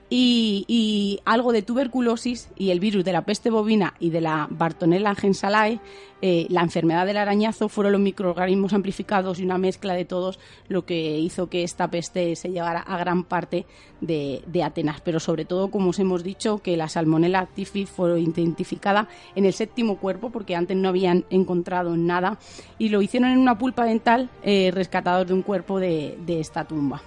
y, algo de tuberculosis y el virus de la peste bovina y de la Bartonella gensalae, eh, la enfermedad del arañazo, fueron los microorganismos amplificados y una mezcla de todos lo que hizo que esta peste se llevara a gran parte de, Atenas. Pero sobre todo, como os hemos dicho, que la Salmonella typhi fue identificada en el séptimo cuerpo porque antes no habían encontrado nada y lo hicieron en una pulpa dental eh, de un cuerpo de esta tumba.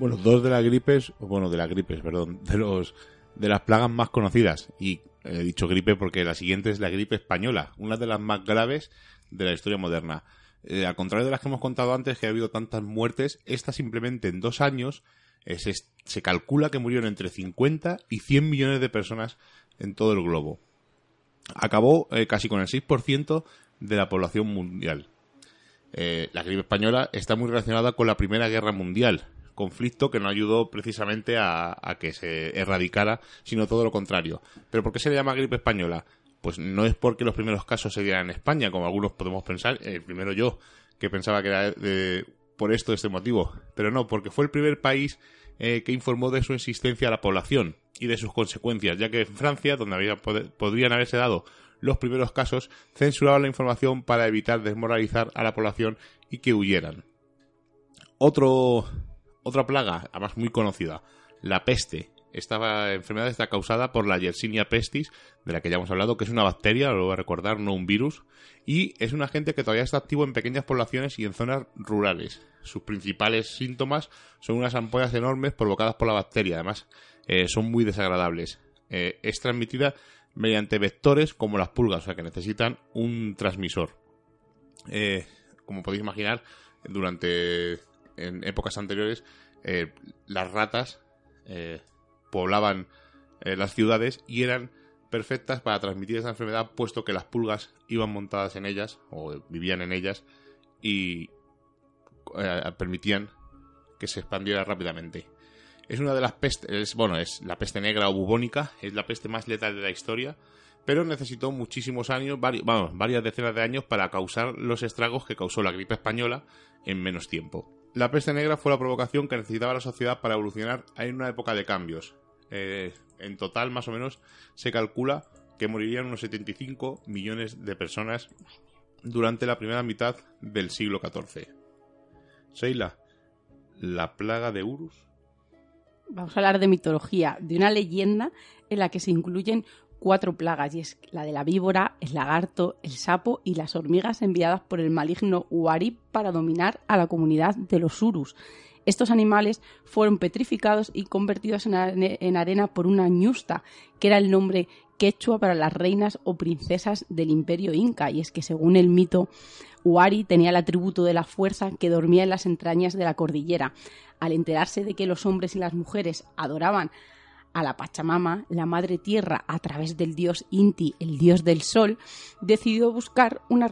Bueno, dos de las gripes, bueno, de las gripes, perdón, de los de las plagas más conocidas y he dicho gripe porque la siguiente es la gripe española, una de las más graves de la historia moderna. Eh, al contrario de las que hemos contado antes, que ha habido tantas muertes, esta simplemente en dos años eh, se, calcula que murieron entre 50 y 100 millones de personas en todo el globo. acabó eh, casi con el 6% de la población mundial. Eh, la gripe española está muy relacionada con la Primera Guerra Mundial, conflicto que no ayudó precisamente a, que se erradicara, sino todo lo contrario. ¿Pero por qué se le llama gripe española? Pues no es porque los primeros casos se dieran en España, como algunos podemos pensar, el primero yo, que pensaba que era de, por esto, este motivo, pero no, porque fue el primer país eh, que informó de su existencia a la población y de sus consecuencias, ya que en Francia, donde había, podrían haberse dado los primeros casos, censuraba la información para evitar desmoralizar a la población y que huyeran. Otro, otra plaga, además muy conocida, la peste. Esta enfermedad está causada por la Yersinia pestis, de la que ya hemos hablado, que es una bacteria, lo voy a recordar, no un virus, y es un agente que todavía está activo en pequeñas poblaciones y en zonas rurales. Sus principales síntomas son unas ampollas enormes provocadas por la bacteria, además eh, son muy desagradables. Eh, es transmitida mediante vectores como las pulgas, o sea que necesitan un transmisor. Eh, como podéis imaginar, durante en épocas anteriores las ratas poblaban las ciudades y eran perfectas para transmitir esa enfermedad, puesto que las pulgas iban montadas en ellas o vivían en ellas y eh, permitían que se expandiera rápidamente. Es una de las pestes, bueno, es la peste negra o bubónica, es la peste más letal de la historia, pero necesitó muchísimos años, varias decenas de años para causar los estragos que causó la gripe española en menos tiempo. La peste negra fue la provocación que necesitaba la sociedad para evolucionar en una época de cambios. Eh, en total, más o menos, se calcula que morirían unos 75 millones de personas durante la primera mitad del siglo XIV. Seila, la plaga de Urus. Vamos a hablar de mitología, de una leyenda en la que se incluyen cuatro plagas, y es la de la víbora, el lagarto, el sapo y las hormigas enviadas por el maligno Uari para dominar a la comunidad de los Urus. Estos animales fueron petrificados y convertidos en arena por una ñusta, que era el nombre quechua para las reinas o princesas del imperio inca. Y es que según el mito, Huari tenía el atributo de la fuerza que dormía en las entrañas de la cordillera. Al enterarse de que los hombres y las mujeres adoraban a la Pachamama, la Madre Tierra, a través del dios Inti, el dios del sol, decidió buscar una,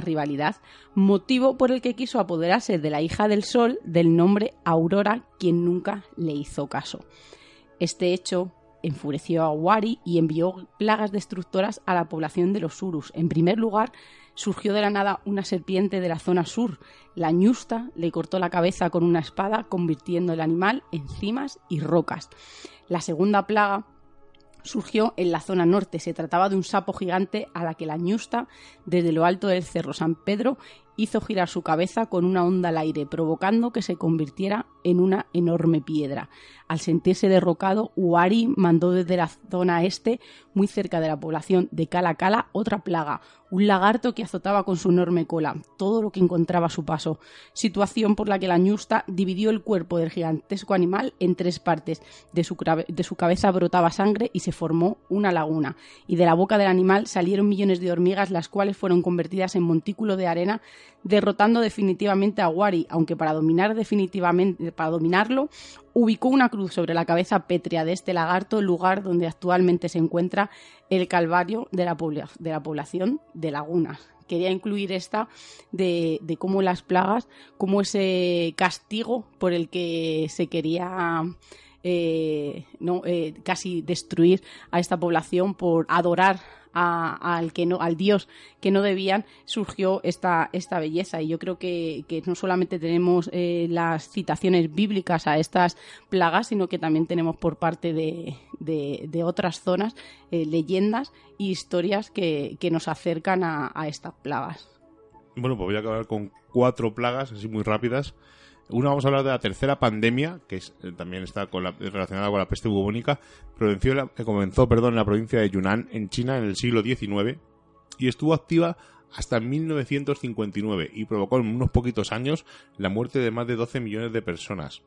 rivalidad, motivo por el que quiso apoderarse de la hija del sol del nombre Aurora, quien nunca le hizo caso. Este hecho enfureció a Wari y envió plagas destructoras a la población de los Urus. En primer lugar, surgió de la nada una serpiente de la zona sur. La ñusta le cortó la cabeza con una espada, convirtiendo el animal en cimas y rocas. La segunda plaga surgió en la zona norte. Se trataba de un sapo gigante a la que la ñusta, desde lo alto del cerro San Pedro, hizo girar su cabeza con una onda al aire, provocando que se convirtiera en una enorme piedra. Al sentirse derrocado, Uari mandó desde la zona este, muy cerca de la población de Cala Cala, otra plaga, un lagarto que azotaba con su enorme cola todo lo que encontraba a su paso, situación por la que la ñusta dividió el cuerpo del gigantesco animal en tres partes. De su, de su cabeza brotaba sangre y se formó una laguna, y de la boca del animal salieron millones de hormigas, las cuales fueron convertidas en montículo de arena, derrotando definitivamente a Wari, aunque para dominar definitivamente, para dominarlo, ubicó una cruz sobre la cabeza pétrea de este lagarto, lugar donde actualmente se encuentra el calvario de la, de la población de Lagunas. Quería incluir esta de, cómo las plagas, como ese castigo por el que se quería eh, no, eh, casi destruir a esta población por adorar al que no, al dios que no debían, surgió esta, esta belleza. Y yo creo que, no solamente tenemos eh, las citaciones bíblicas a estas plagas, sino que también tenemos por parte de, de, otras zonas eh, leyendas e historias que, que nos acercan a, a estas plagas. Bueno, pues voy a acabar con cuatro plagas, así muy rápidas. Una vamos a hablar de la tercera pandemia, que eh, también está relacionada con la peste bubónica, que comenzó perdón, en la provincia de Yunnan, en China, en el siglo XIX, y estuvo activa hasta 1959 y provocó en unos poquitos años la muerte de más de 12 millones de personas.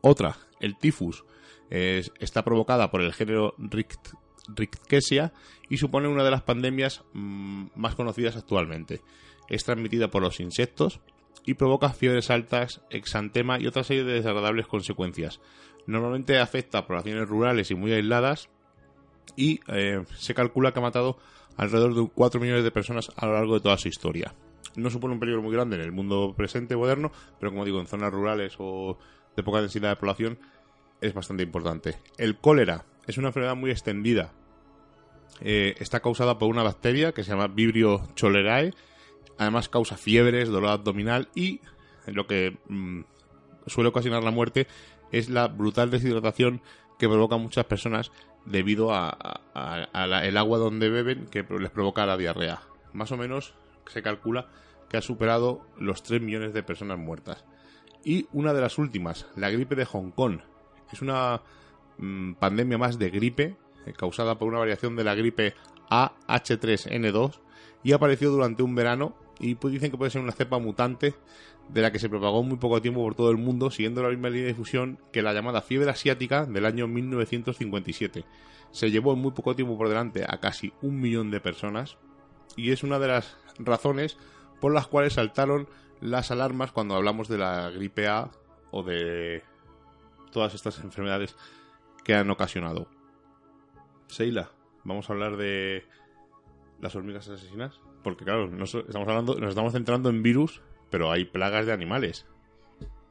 Otra, el tifus, está provocada por el género Richt, y supone una de las pandemias mm, más conocidas actualmente. Es transmitida por los insectos y provoca fiebres altas, exantema y otra serie de desagradables consecuencias. Normalmente afecta a poblaciones rurales y muy aisladas y eh, se calcula que ha matado alrededor de 4 millones de personas a lo largo de toda su historia. No supone un peligro muy grande en el mundo presente moderno, pero como digo, en zonas rurales o de poca densidad de población es bastante importante. El cólera es una enfermedad muy extendida. Eh, está causada por una bacteria que se llama Vibrio cholerae. Además causa fiebres, dolor abdominal y lo que mm, suele ocasionar la muerte es la brutal deshidratación que provoca a muchas personas debido a, el agua donde beben que les provoca la diarrea. Más o menos se calcula que ha superado los 3 millones de personas muertas. Y una de las últimas, la gripe de Hong Kong. Es una mm, pandemia más de gripe eh, causada por una variación de la gripe AH3N2 y apareció durante un verano y pues dicen que puede ser una cepa mutante de la que se propagó muy poco tiempo por todo el mundo, siguiendo la misma línea de difusión que la llamada fiebre asiática del año 1957. Se llevó en muy poco tiempo por delante a casi un millón de personas y es una de las razones por las cuales saltaron las alarmas cuando hablamos de la gripe A o de todas estas enfermedades que han ocasionado. Seila, vamos a hablar de las hormigas asesinas, porque claro, nos estamos hablando, nos estamos centrando en virus, pero hay plagas de animales.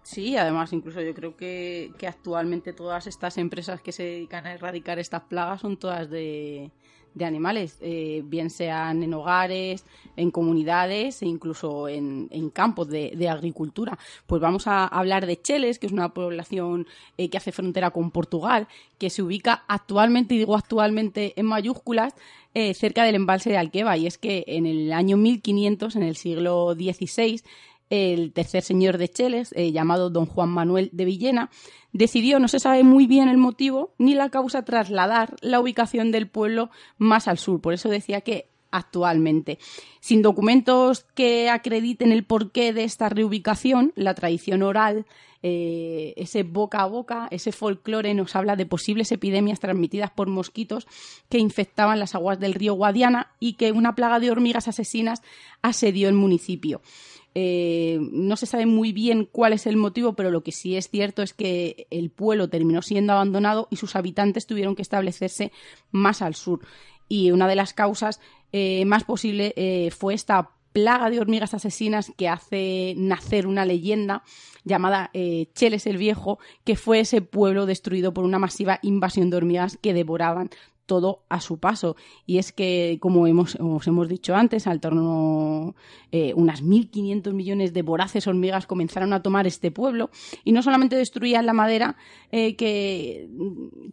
Sí, además, incluso yo creo que, que actualmente todas estas empresas que se dedican a erradicar estas plagas son todas de, de animales, eh, bien sean en hogares, en comunidades e incluso en, campos de, agricultura. Pues vamos a hablar de Cheles, que es una población eh, que hace frontera con Portugal, que se ubica actualmente, y digo actualmente en mayúsculas, eh, cerca del embalse de Alqueva. Y es que en el año 1500, en el siglo XVI, el tercer señor de Cheles, eh, llamado don Juan Manuel de Villena, decidió, no se sabe muy bien el motivo ni la causa, trasladar la ubicación del pueblo más al sur. Por eso decía que actualmente. Sin documentos que acrediten el porqué de esta reubicación, la tradición oral, eh, ese boca a boca, ese folclore nos habla de posibles epidemias transmitidas por mosquitos que infectaban las aguas del río Guadiana y que una plaga de hormigas asesinas asedió el municipio. Eh, no se sabe muy bien cuál es el motivo, pero lo que sí es cierto es que el pueblo terminó siendo abandonado y sus habitantes tuvieron que establecerse más al sur. Y una de las causas eh, más posibles eh, fue esta plaga de hormigas asesinas que hace nacer una leyenda llamada Cheles el Viejo, que fue ese pueblo destruido por una masiva invasión de hormigas que devoraban todo a su paso. Y es que, como hemos, os hemos dicho antes, al torno eh, unas 1.500 millones de voraces hormigas comenzaron a tomar este pueblo y no solamente destruían la madera eh, que,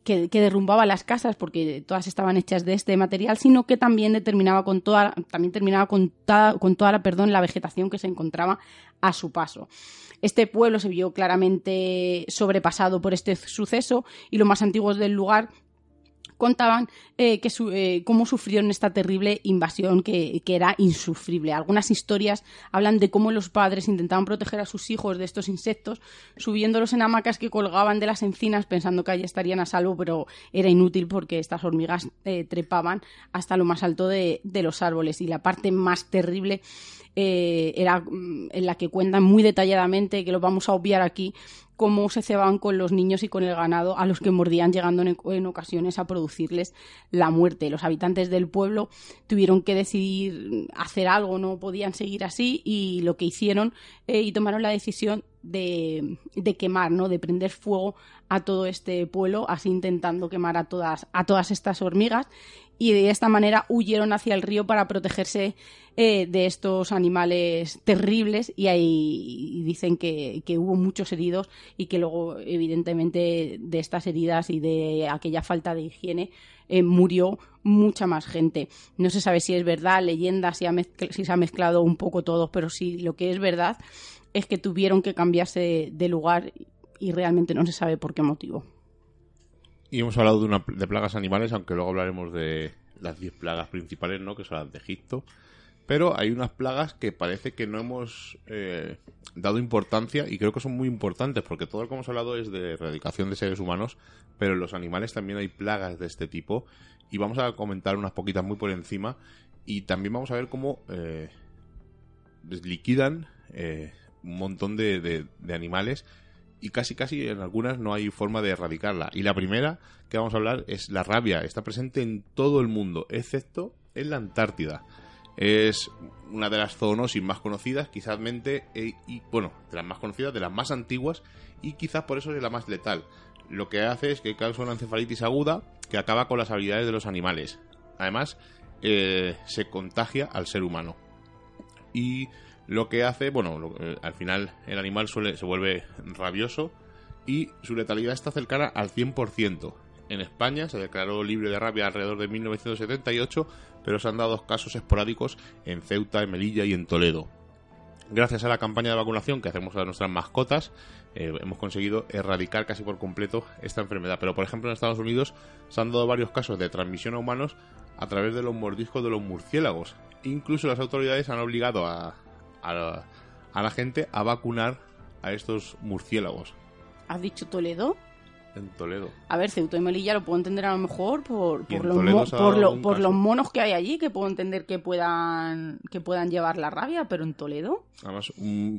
que, derrumbaba las casas, porque todas estaban hechas de este material, sino que también determinaba con toda, también terminaba con toda, con toda la, perdón, la vegetación que se encontraba a su paso. Este pueblo se vio claramente sobrepasado por este suceso y los más antiguos del lugar contaban eh, que eh, cómo sufrieron esta terrible invasión que, era insufrible. Algunas historias hablan de cómo los padres intentaban proteger a sus hijos de estos insectos, subiéndolos en hamacas que colgaban de las encinas pensando que allí estarían a salvo, pero era inútil porque estas hormigas eh, trepaban hasta lo más alto de, de los árboles. Y la parte más terrible era mm, en la que cuentan muy detalladamente, que lo vamos a obviar aquí, cómo se cebaban con los niños y con el ganado a los que mordían llegando en, ocasiones a producirles la muerte. Los habitantes del pueblo tuvieron que decidir hacer algo, no podían seguir así y lo que hicieron eh, y tomaron la decisión de, de, quemar, ¿no? de prender fuego a todo este pueblo, así intentando quemar a todas, a todas estas hormigas y de esta manera huyeron hacia el río para protegerse eh, de estos animales terribles y ahí dicen que, hubo muchos heridos y que luego evidentemente de estas heridas y de aquella falta de higiene eh, murió mucha más gente. No se sabe si es verdad, leyenda, si, si se ha mezclado un poco todo, pero sí lo que es verdad es que tuvieron que cambiarse de lugar y realmente no se sabe por qué motivo. Y hemos hablado de, una, de plagas animales, aunque luego hablaremos de las 10 plagas principales, ¿no? Que son las de Egipto. Pero hay unas plagas que parece que no hemos eh, dado importancia y creo que son muy importantes porque todo lo que hemos hablado es de erradicación de seres humanos, pero en los animales también hay plagas de este tipo y vamos a comentar unas poquitas muy por encima y también vamos a ver cómo eh, liquidan eh, un montón de, de, animales y casi casi en algunas no hay forma de erradicarla. Y la primera que vamos a hablar es la rabia. Está presente en todo el mundo, excepto en la Antártida. Es una de las zoonosis más conocidas, quizás e, y bueno, de las más conocidas, de las más antiguas y quizás por eso es la más letal. Lo que hace es que causa una encefalitis aguda que acaba con las habilidades de los animales. Además, eh, se contagia al ser humano. Y lo que hace, bueno, eh, al final el animal suele, se vuelve rabioso y su letalidad está cercana al 100%. En España se declaró libre de rabia alrededor de 1978, pero se han dado casos esporádicos en Ceuta, en Melilla y en Toledo. Gracias a la campaña de vacunación que hacemos a nuestras mascotas, eh, hemos conseguido erradicar casi por completo esta enfermedad. Pero, por ejemplo, en Estados Unidos se han dado varios casos de transmisión a humanos a través de los mordiscos de los murciélagos. Incluso las autoridades han obligado a, a la gente a vacunar a estos murciélagos. ¿Has dicho Toledo? En Toledo. A ver, Ceuta y Melilla lo puedo entender a lo mejor por, por, los, por, por los monos que hay allí, que puedo entender que puedan que puedan llevar la rabia, pero en Toledo. Además,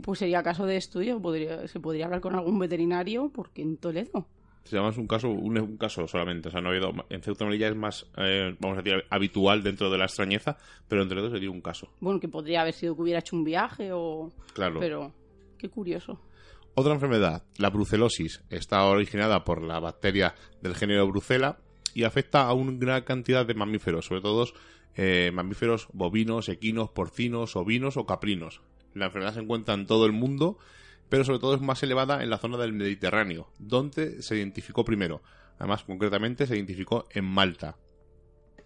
Pues sería caso de estudio, podría, se podría hablar con algún veterinario, porque en Toledo. Se llama un caso, un, caso solamente, o sea, no ha habido. En Ceuta y Melilla es más, eh, vamos a decir, habitual dentro de la extrañeza, pero en Toledo sería un caso. Bueno, que podría haber sido que hubiera hecho un viaje o. Claro. Pero, qué curioso. Otra enfermedad, la brucelosis, está originada por la bacteria del género Brucella y afecta a una gran cantidad de mamíferos, sobre todo eh, mamíferos bovinos, equinos, porcinos, ovinos o caprinos. La enfermedad se encuentra en todo el mundo, pero sobre todo es más elevada en la zona del Mediterráneo, donde se identificó primero. Además, concretamente se identificó en Malta.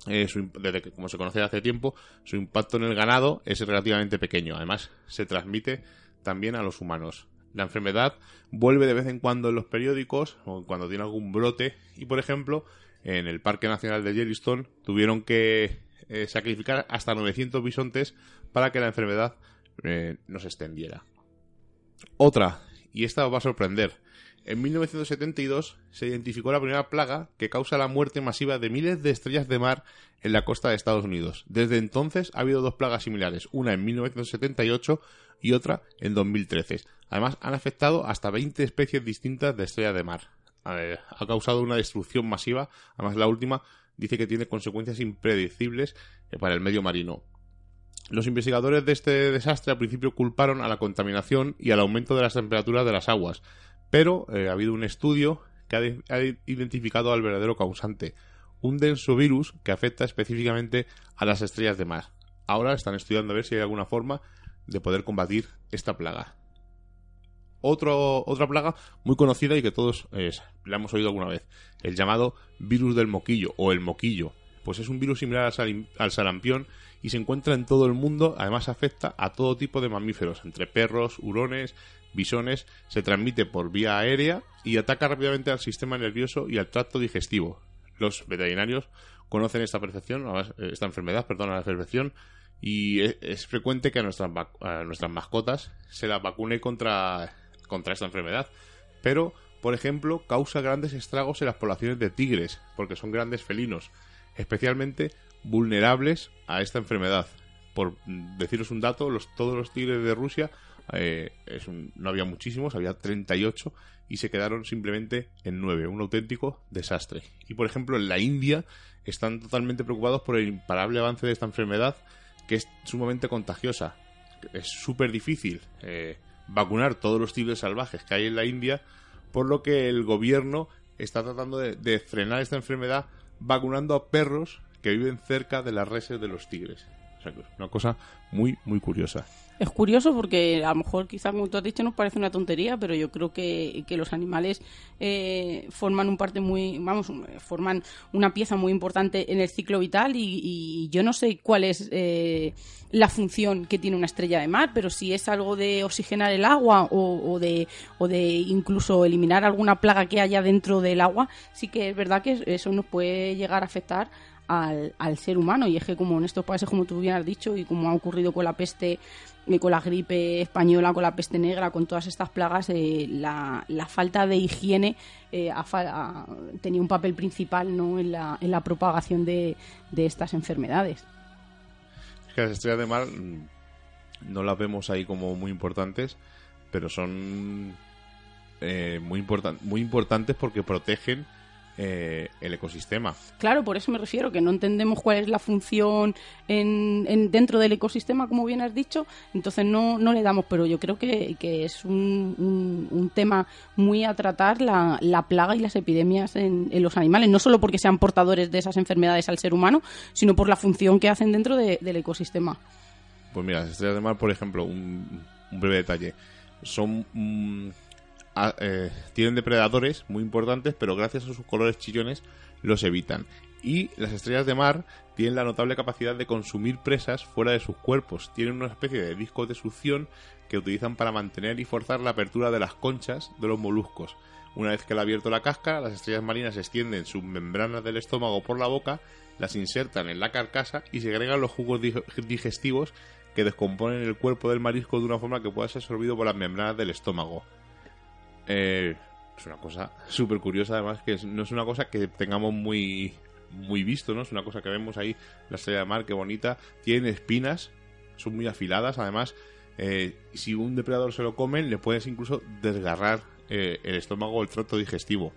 Eh, desde que, como se conoce hace tiempo, su impacto en el ganado es relativamente pequeño. Además, se transmite también a los humanos. La enfermedad vuelve de vez en cuando en los periódicos o cuando tiene algún brote y, por ejemplo, en el Parque Nacional de Yellowstone tuvieron que eh, sacrificar hasta 900 bisontes para que la enfermedad eh, no se extendiera. Otra, y esta os va a sorprender, en 1972 se identificó la primera plaga que causa la muerte masiva de miles de estrellas de mar en la costa de Estados Unidos. Desde entonces ha habido dos plagas similares, una en 1978 y otra en 2013. Además, han afectado hasta 20 especies distintas de estrellas de mar. ha causado una destrucción masiva. Además, la última dice que tiene consecuencias impredecibles para el medio marino. Los investigadores de este desastre al principio culparon a la contaminación y al aumento de las temperaturas de las aguas, pero eh, ha habido un estudio que ha, identificado al verdadero causante, un denso virus que afecta específicamente a las estrellas de mar. Ahora están estudiando a ver si hay alguna forma de poder combatir esta plaga. otra plaga muy conocida y que todos eh, la hemos oído alguna vez, el llamado virus del moquillo o el moquillo. Pues es un virus similar al, al sarampión y se encuentra en todo el mundo, además afecta a todo tipo de mamíferos, entre perros, hurones, bisones, se transmite por vía aérea y ataca rápidamente al sistema nervioso y al tracto digestivo. Los veterinarios conocen esta percepción, esta enfermedad, perdón, a la perfección, y es, frecuente que a nuestras, nuestras mascotas se las vacune contra, contra esta enfermedad. Pero, por ejemplo, causa grandes estragos en las poblaciones de tigres, porque son grandes felinos, especialmente vulnerables a esta enfermedad. Por deciros un dato, los, todos los tigres de Rusia, eh, no había muchísimos, había 38 y se quedaron simplemente en 9, un auténtico desastre. Y por ejemplo, en la India están totalmente preocupados por el imparable avance de esta enfermedad que es sumamente contagiosa. Es súper difícil eh, vacunar todos los tigres salvajes que hay en la India, por lo que el gobierno está tratando de, frenar esta enfermedad vacunando a perros que viven cerca de las reses de los tigres. O sea, una cosa muy, muy curiosa. Es curioso porque a lo mejor quizás como tú has dicho nos parece una tontería, pero yo creo que, los animales eh, forman un parte muy, vamos, forman una pieza muy importante en el ciclo vital y, yo no sé cuál es eh, la función que tiene una estrella de mar, pero si es algo de oxigenar el agua o, de, o de incluso eliminar alguna plaga que haya dentro del agua, sí que es verdad que eso nos puede llegar a afectar al, al, ser humano. Y es que como en estos países, como tú bien has dicho, y como ha ocurrido con la peste, eh, con la gripe española, con la peste negra, con todas estas plagas, eh, la, la, falta de higiene eh, ha, tenía un papel principal ¿no? en, la, en la propagación de, de estas enfermedades. Es que las estrellas de mar mm, no las vemos ahí como muy importantes, pero son eh, muy, importan- muy importantes porque protegen eh, el ecosistema. Claro, por eso me refiero, que no entendemos cuál es la función en, en- dentro del ecosistema, como bien has dicho, entonces no, no le damos, pero yo creo que, que es un, un- un tema muy a tratar la, la plaga y las epidemias en, en los animales, no solo porque sean portadores de esas enfermedades al ser humano, sino por la función que hacen dentro de- del ecosistema. Pues mira, las estrellas de mar, por ejemplo, un, un breve detalle. Son. mm, eh, tienen depredadores muy importantes, pero gracias a sus colores chillones los evitan. Y las estrellas de mar tienen la notable capacidad de consumir presas fuera de sus cuerpos. Tienen una especie de discos de succión que utilizan para mantener y forzar la apertura de las conchas de los moluscos. Una vez que le ha abierto la cáscara, las estrellas marinas extienden sus membranas del estómago por la boca, las insertan en la carcasa y segregan los jugos dig- digestivos que descomponen el cuerpo del marisco de una forma que pueda ser absorbido por las membranas del estómago. Eh, es una cosa súper curiosa, además, que no es una cosa que tengamos muy, muy visto, ¿no? Es una cosa que vemos ahí, la estrella de mar, qué bonita. Tienen espinas, son muy afiladas, además. eh, si un depredador se lo come, le puedes incluso desgarrar eh, el estómago o el tracto digestivo.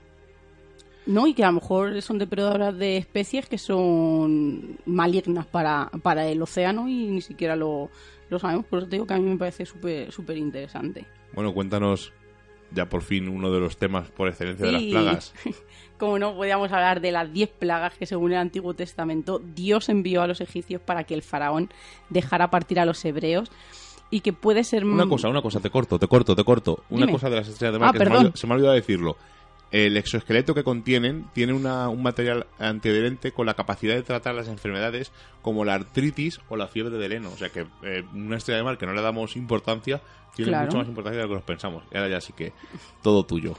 ¿no? Y que a lo mejor son depredadoras de especies que son malignas para, para el océano y ni siquiera lo, lo sabemos. Por eso te digo que a mí me parece súper interesante. Bueno, cuéntanos ya por fin uno de los temas por excelencia de las plagas. Como no, podíamos hablar de las 10 plagas que según el Antiguo Testamento Dios envió a los egipcios para que el faraón dejara partir a los hebreos y que puede ser... Una cosa, una cosa, te corto, te corto, te corto. Una Dime. cosa de las estrellas de mar Ah, que se me, ha perdón. olvidado, se me ha olvidado decirlo. El exoesqueleto que contienen tiene una- un material antiadherente con la capacidad de tratar las enfermedades como la artritis o la fiebre del heno. O sea que eh, una estrella de mar que no le damos importancia tiene Claro. mucha más importancia de lo que nos pensamos. Y ahora ya sí que todo tuyo.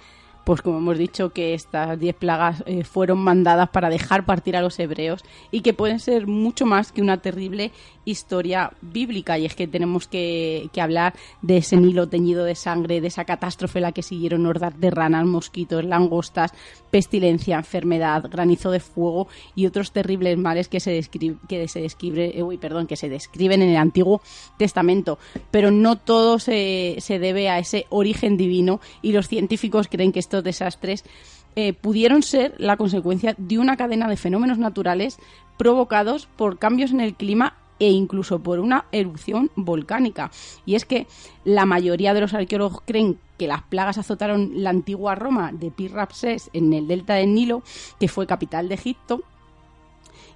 Pues como hemos dicho que estas 10 plagas eh, fueron mandadas para dejar partir a los hebreos y que pueden ser mucho más que una terrible historia bíblica. Y es que tenemos que, hablar de ese Nilo teñido de sangre, de esa catástrofe en la que siguieron hordas de ranas, mosquitos, langostas, pestilencia, enfermedad, granizo de fuego y otros terribles males que se, descri- que se, describe, eh, uy, perdón, que se describen en el Antiguo Testamento. Pero no todo se, se debe a ese origen divino y los científicos creen que estos desastres eh, pudieron ser la consecuencia de una cadena de fenómenos naturales provocados por cambios en el clima e incluso por una erupción volcánica. Y es que la mayoría de los arqueólogos creen que las plagas azotaron la antigua Roma de Pi-Ramsés en el delta del Nilo, que fue capital de Egipto,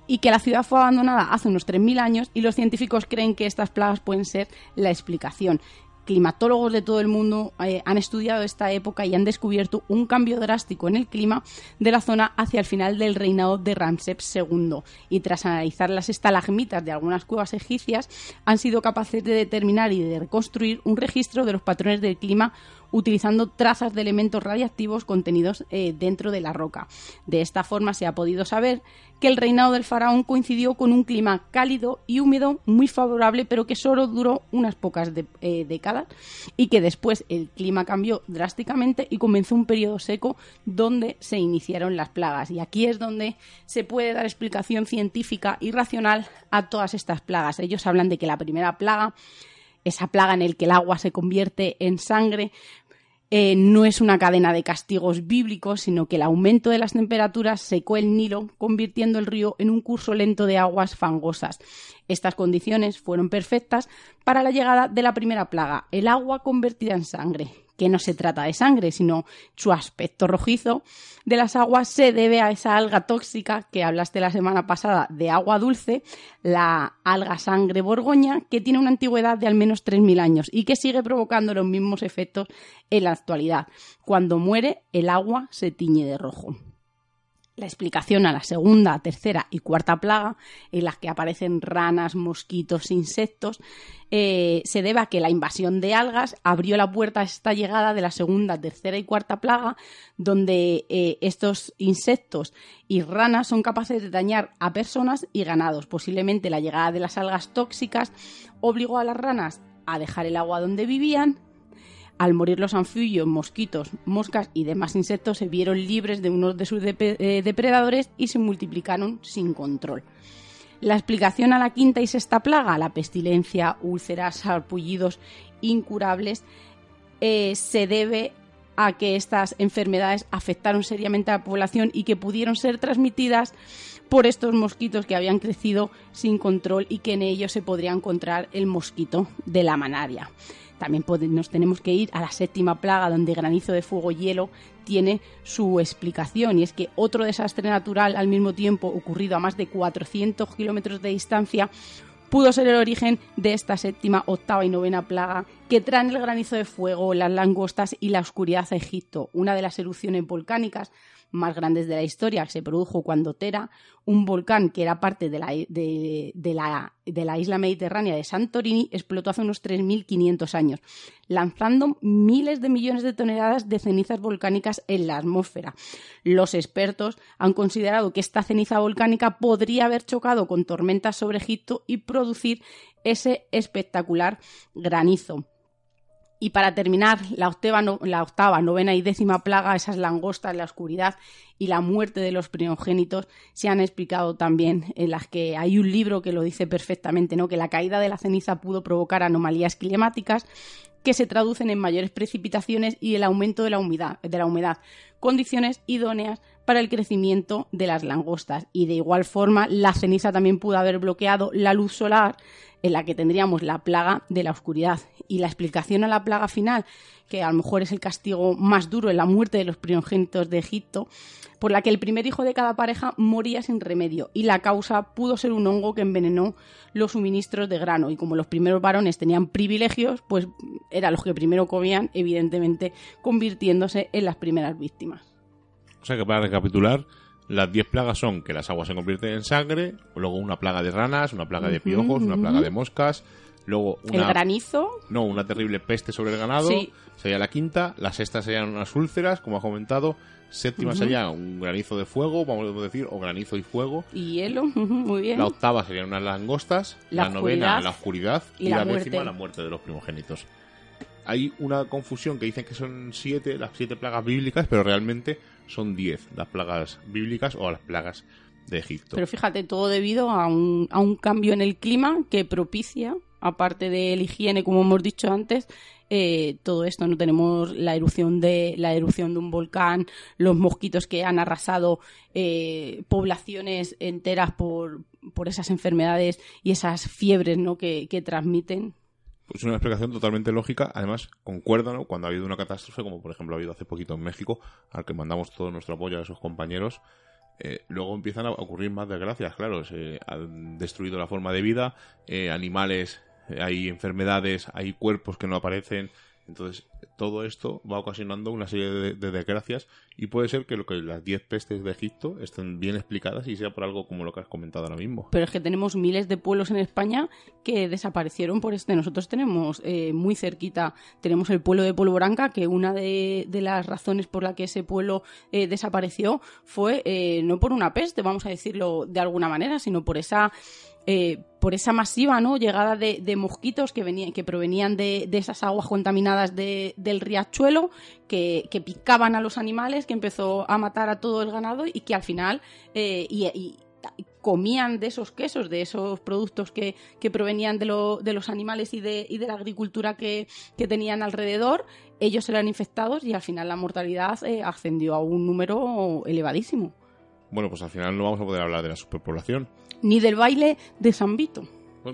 y que la ciudad fue abandonada hace unos 3.000 años y los científicos creen que estas plagas pueden ser la explicación. Climatólogos de todo el mundo eh, han estudiado esta época y han descubierto un cambio drástico en el clima de la zona hacia el final del reinado de Ramsés II. Y tras analizar las estalagmitas de algunas cuevas egipcias, han sido capaces de determinar y de reconstruir un registro de los patrones del clima utilizando trazas de elementos radiactivos contenidos eh, dentro de la roca. De esta forma se ha podido saber que el reinado del faraón coincidió con un clima cálido y húmedo muy favorable, pero que solo duró unas pocas eh, décadas y que después el clima cambió drásticamente y comenzó un periodo seco donde se iniciaron las plagas. Y aquí es donde se puede dar explicación científica y racional a todas estas plagas. Ellos hablan de que la primera plaga esa plaga en el que el agua se convierte en sangre, eh, no es una cadena de castigos bíblicos, sino que el aumento de las temperaturas secó el Nilo, convirtiendo el río en un curso lento de aguas fangosas. Estas condiciones fueron perfectas para la llegada de la primera plaga, el agua convertida en sangre, que no se trata de sangre, sino su aspecto rojizo de las aguas se debe a esa alga tóxica que hablaste la semana pasada de agua dulce, la alga sangre borgoña, que tiene una antigüedad de al menos 3.000 años y que sigue provocando los mismos efectos en la actualidad. Cuando muere, el agua se tiñe de rojo. La explicación a la segunda, tercera y cuarta plaga, en las que aparecen ranas, mosquitos, insectos, eh, se debe a que la invasión de algas abrió la puerta a esta llegada de la segunda, tercera y cuarta plaga, donde eh, estos insectos y ranas son capaces de dañar a personas y ganados. Posiblemente la llegada de las algas tóxicas obligó a las ranas a dejar el agua donde vivían al morir los anfibios, mosquitos, moscas y demás insectos se vieron libres de uno de sus eh, depredadores y se multiplicaron sin control. La explicación a la quinta y sexta plaga, la pestilencia, úlceras, sarpullidos incurables, eh, se debe a que estas enfermedades afectaron seriamente a la población y que pudieron ser transmitidas por estos mosquitos que habían crecido sin control y que en ellos se podría encontrar el mosquito de la manaria. También nos tenemos que ir a la séptima plaga, donde granizo de fuego hielo tiene su explicación, y es que otro desastre natural al mismo tiempo ocurrido a más de 400 kilómetros de distancia pudo ser el origen de esta séptima, octava y novena plaga que traen el granizo de fuego, las langostas y la oscuridad a Egipto, una de las erupciones volcánicas más grandes de la historia, se produjo cuando Tera, un volcán que era parte de la, de, la, de la isla mediterránea de Santorini, explotó hace unos 3.500 años, lanzando miles de millones de toneladas de cenizas volcánicas en la atmósfera. Los expertos han considerado que esta ceniza volcánica podría haber chocado con tormentas sobre Egipto y producir ese espectacular granizo. Y para terminar, la octava, novena y décima plaga, esas langostas, la oscuridad y la muerte de los primogénitos, se han explicado también en las que hay un libro que lo dice perfectamente, ¿no? que la caída de la ceniza pudo provocar anomalías climáticas que se traducen en mayores precipitaciones y el aumento de la humedad condiciones idóneas para el crecimiento de las langostas. Y de igual forma, la ceniza también pudo haber bloqueado la luz solar en la que tendríamos la plaga de la oscuridad. Y la explicación a la plaga final, que a lo mejor es el castigo más duro en la muerte de los primogénitos de Egipto, por la que el primer hijo de cada pareja moría sin remedio y la causa pudo ser un hongo que envenenó los suministros de grano y como los primeros varones tenían privilegios, pues eran los que primero comían, evidentemente convirtiéndose en las primeras víctimas. O sea que para recapitular, las 10 plagas son que las aguas se convierten en sangre, luego una plaga de ranas, una plaga de piojos, una plaga de moscas, luego una... ¿El granizo? No, una terrible peste sobre el ganado, sería la quinta, la sexta serían unas úlceras, como ha comentado, séptima sería un granizo de fuego, vamos a decir, o granizo y fuego. Y hielo, muy bien. La octava serían unas langostas, la, novena la oscuridad y, la, décima la muerte de los primogénitos. Hay una confusión que dicen que son siete, las siete plagas bíblicas, pero realmente son 10 las plagas bíblicas o las plagas de Egipto. Pero fíjate, todo debido a un, a un cambio en el clima que propicia, aparte de la higiene, como hemos dicho antes, eh, todo esto. No tenemos la erupción de la erupción de un volcán, los mosquitos que han arrasado eh, poblaciones enteras por, por esas enfermedades y esas fiebres ¿no? que, que transmiten es una explicación totalmente lógica. Además, concuerda cuando ha habido una catástrofe, como por ejemplo ha habido hace poquito en México, al que mandamos todo nuestro apoyo a esos compañeros. Eh, luego empiezan a ocurrir más desgracias, claro. Se han destruido la forma de vida, eh, animales, eh, hay enfermedades, hay cuerpos que no aparecen, entonces, todo esto va ocasionando una serie de, desgracias y puede ser que, lo que las 10 pestes de Egipto estén bien explicadas y sea por algo como lo que has comentado ahora mismo. Pero es que tenemos miles de pueblos en España que desaparecieron por este. Nosotros tenemos eh, muy cerquita, tenemos el pueblo de Polvoranca, que una de, las razones por la que ese pueblo eh, desapareció fue eh, no por una peste, vamos a decirlo de alguna manera, sino por esa eh, por esa masiva ¿no? llegada de, mosquitos que, que provenían de, esas aguas contaminadas del riachuelo, que, picaban a los animales, que empezó a matar a todo el ganado y que al final eh, y, comían de esos quesos, de esos productos que, provenían de, los animales y de, la agricultura que, tenían alrededor, ellos eran infectados y al final la mortalidad eh, ascendió a un número elevadísimo. Bueno, pues al final no vamos a poder hablar de la superpoblación ni del baile de San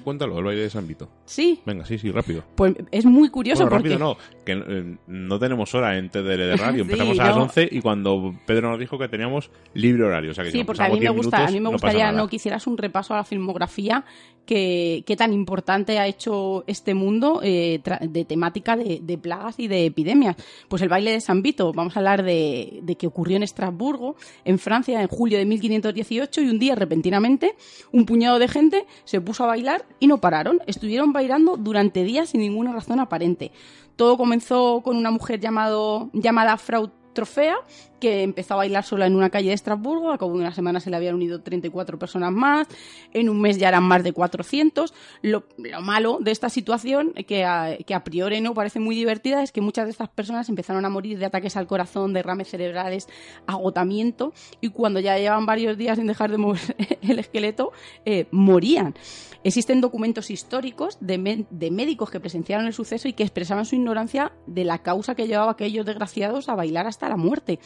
Cuéntalo, el baile de San Vito. Sí. Venga, sí, sí, rápido. Pues es muy curioso porque... rápido no, que eh, no tenemos hora en TDL de radio. Empezamos a las 11 y cuando Pedro nos dijo que teníamos libre horario. O sea que sí, porque a mí, me gusta, a mí me gustaría no, que hicieras un repaso a la filmografía que, tan importante ha hecho este mundo eh, de temática de, plagas y de epidemias. Pues el baile de San Vito, vamos a hablar de, de que ocurrió en Estrasburgo, en Francia, en julio de 1518 y un día repentinamente un puñado de gente se puso a bailar y no pararon. Estuvieron bailando durante días sin ninguna razón aparente. Todo comenzó con una mujer llamado, llamada Frau Trofea, que empezó a bailar sola en una calle de Estrasburgo, a cabo de una semana se le habían unido 34 personas más, en un mes ya eran más de 400. Lo, lo malo de esta situación, que a, priori no parece muy divertida, es que muchas de estas personas empezaron a morir de ataques al corazón, derrames cerebrales, agotamiento, y cuando ya llevan varios días sin dejar de mover el esqueleto, eh, morían. Existen documentos históricos de médicos que presenciaron el suceso y que expresaban su ignorancia de la causa que llevaba a aquellos desgraciados a bailar hasta la muerte.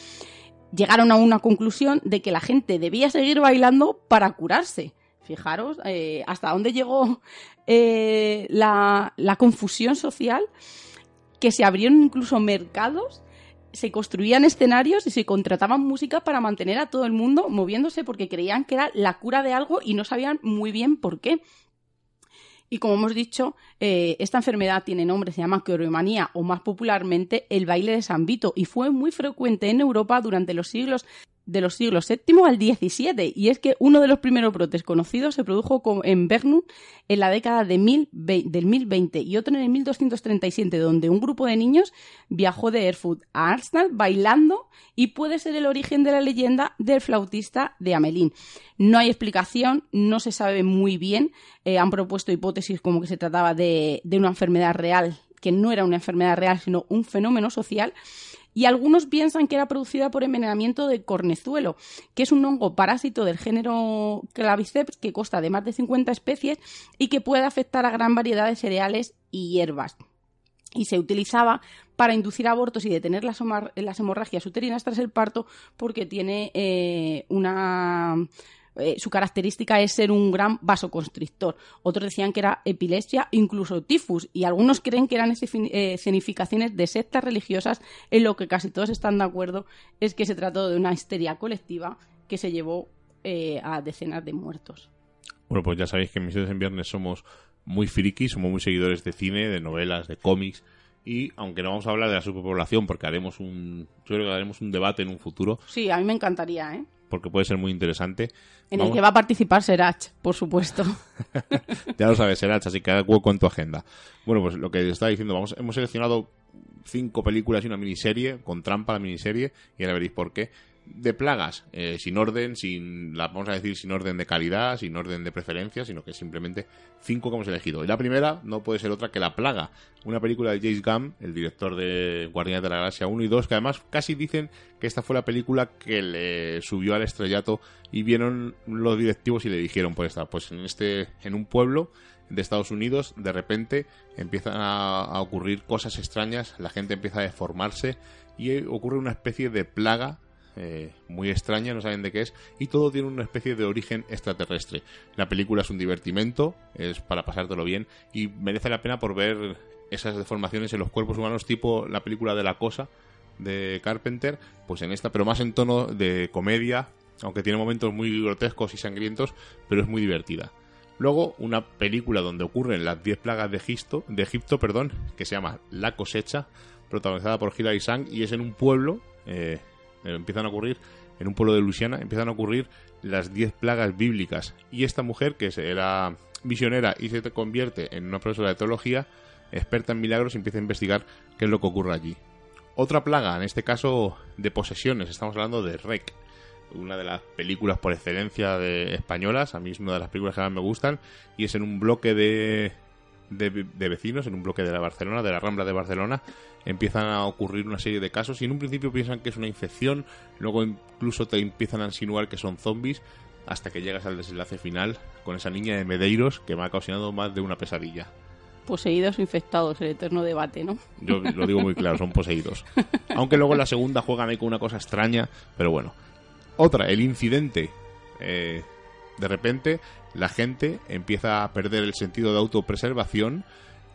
Llegaron a una conclusión de que la gente debía seguir bailando para curarse. Fijaros eh, hasta dónde llegó eh, la, la confusión social, que se abrieron incluso mercados se construían escenarios y se contrataban música para mantener a todo el mundo moviéndose porque creían que era la cura de algo y no sabían muy bien por qué. Y como hemos dicho, eh, esta enfermedad tiene nombre, se llama coreomanía o más popularmente el baile de San Vito y fue muy frecuente en Europa durante los siglos de los siglos VII al XVII y es que uno de los primeros brotes conocidos se produjo en Bernum en la década de 1020 del 1020 y otro en el 1237 donde un grupo de niños viajó de Erfurt a Arsenal bailando y puede ser el origen de la leyenda del flautista de Amelín. No hay explicación, no se sabe muy bien, eh, han propuesto hipótesis como que se trataba de una enfermedad real, que no era una enfermedad real sino un fenómeno social y algunos piensan que era producida por envenenamiento de cornezuelo, que es un hongo parásito del género Claviceps que consta de más de 50 especies y que puede afectar a gran variedad de cereales y hierbas. Y se utilizaba para inducir abortos y detener las, hemorragias uterinas tras el parto porque tiene eh, una... eh, su característica es ser un gran vasoconstrictor. Otros decían que era epilepsia, incluso tifus, y algunos creen que eran eh, escenificaciones de sectas religiosas, en lo que casi todos están de acuerdo es que se trató de una histeria colectiva que se llevó eh, a decenas de muertos. Bueno, pues ya sabéis que en Misiones en Viernes somos muy frikis, somos muy seguidores de cine, de novelas, de cómics. Y aunque no vamos a hablar de la superpoblación, porque haremos un. Yo creo que haremos un debate en un futuro, Sí, a mí me encantaría, ¿eh? Porque puede ser muy interesante. En Vamos- el que va a participar Serach, por supuesto. Ya lo sabes, Serach, así que hueco en tu agenda. Bueno, pues lo que estaba diciendo, vamos, hemos seleccionado cinco películas y una miniserie, con trampa la miniserie, y ahora veréis por qué. De plagas, eh, sin orden, sin, la, vamos a decir, sin orden de calidad, sin orden de preferencia, sino que simplemente cinco que hemos elegido. Y la primera no puede ser otra que La Plaga, una película de James Gunn, el director de Guardianes de la Galaxia 1 y 2, que además casi dicen que esta fue la película que le subió al estrellato y vieron los directivos y le dijeron, pues está, pues en este, en un pueblo de Estados Unidos, de repente empiezan a, a ocurrir cosas extrañas, la gente empieza a deformarse y ocurre una especie de plaga eh, muy extraña, no saben de qué es, y todo tiene una especie de origen extraterrestre. La película es un divertimento, es para pasártelo bien, y merece la pena por ver esas deformaciones en los cuerpos humanos, tipo la película de la cosa de Carpenter, pues en esta, pero más en tono de comedia, aunque tiene momentos muy grotescos y sangrientos, pero es muy divertida. Luego, una película donde ocurren las 10 plagas de Egipto, de Egipto perdón, que se llama La cosecha, protagonizada por Hilary Swank, y es en un pueblo, eh, eh, empiezan a ocurrir, en un pueblo de Luisiana, empiezan a ocurrir las 10 plagas bíblicas. Y esta mujer, que era misionera y se te convierte en una profesora de teología, experta en milagros, empieza a investigar qué es lo que ocurre allí. Otra plaga, en este caso de posesiones, estamos hablando de Rec, una de las películas por excelencia de españolas, a mí es una de las películas que más me gustan, y es en un bloque de, de, de vecinos, en un bloque de la Barcelona, de la Rambla de Barcelona, empiezan a ocurrir una serie de casos y en un principio piensan que es una infección, luego incluso te empiezan a insinuar que son zombies, hasta que llegas al desenlace final con esa niña de Medeiros que me ha ocasionado más de una pesadilla. Poseídos o infectados, el eterno debate, ¿no? Yo lo digo muy claro, son poseídos. Aunque luego en la segunda juegan ahí con una cosa extraña, pero bueno. Otra, el incidente. Eh, de repente, la gente empieza a perder el sentido de autopreservación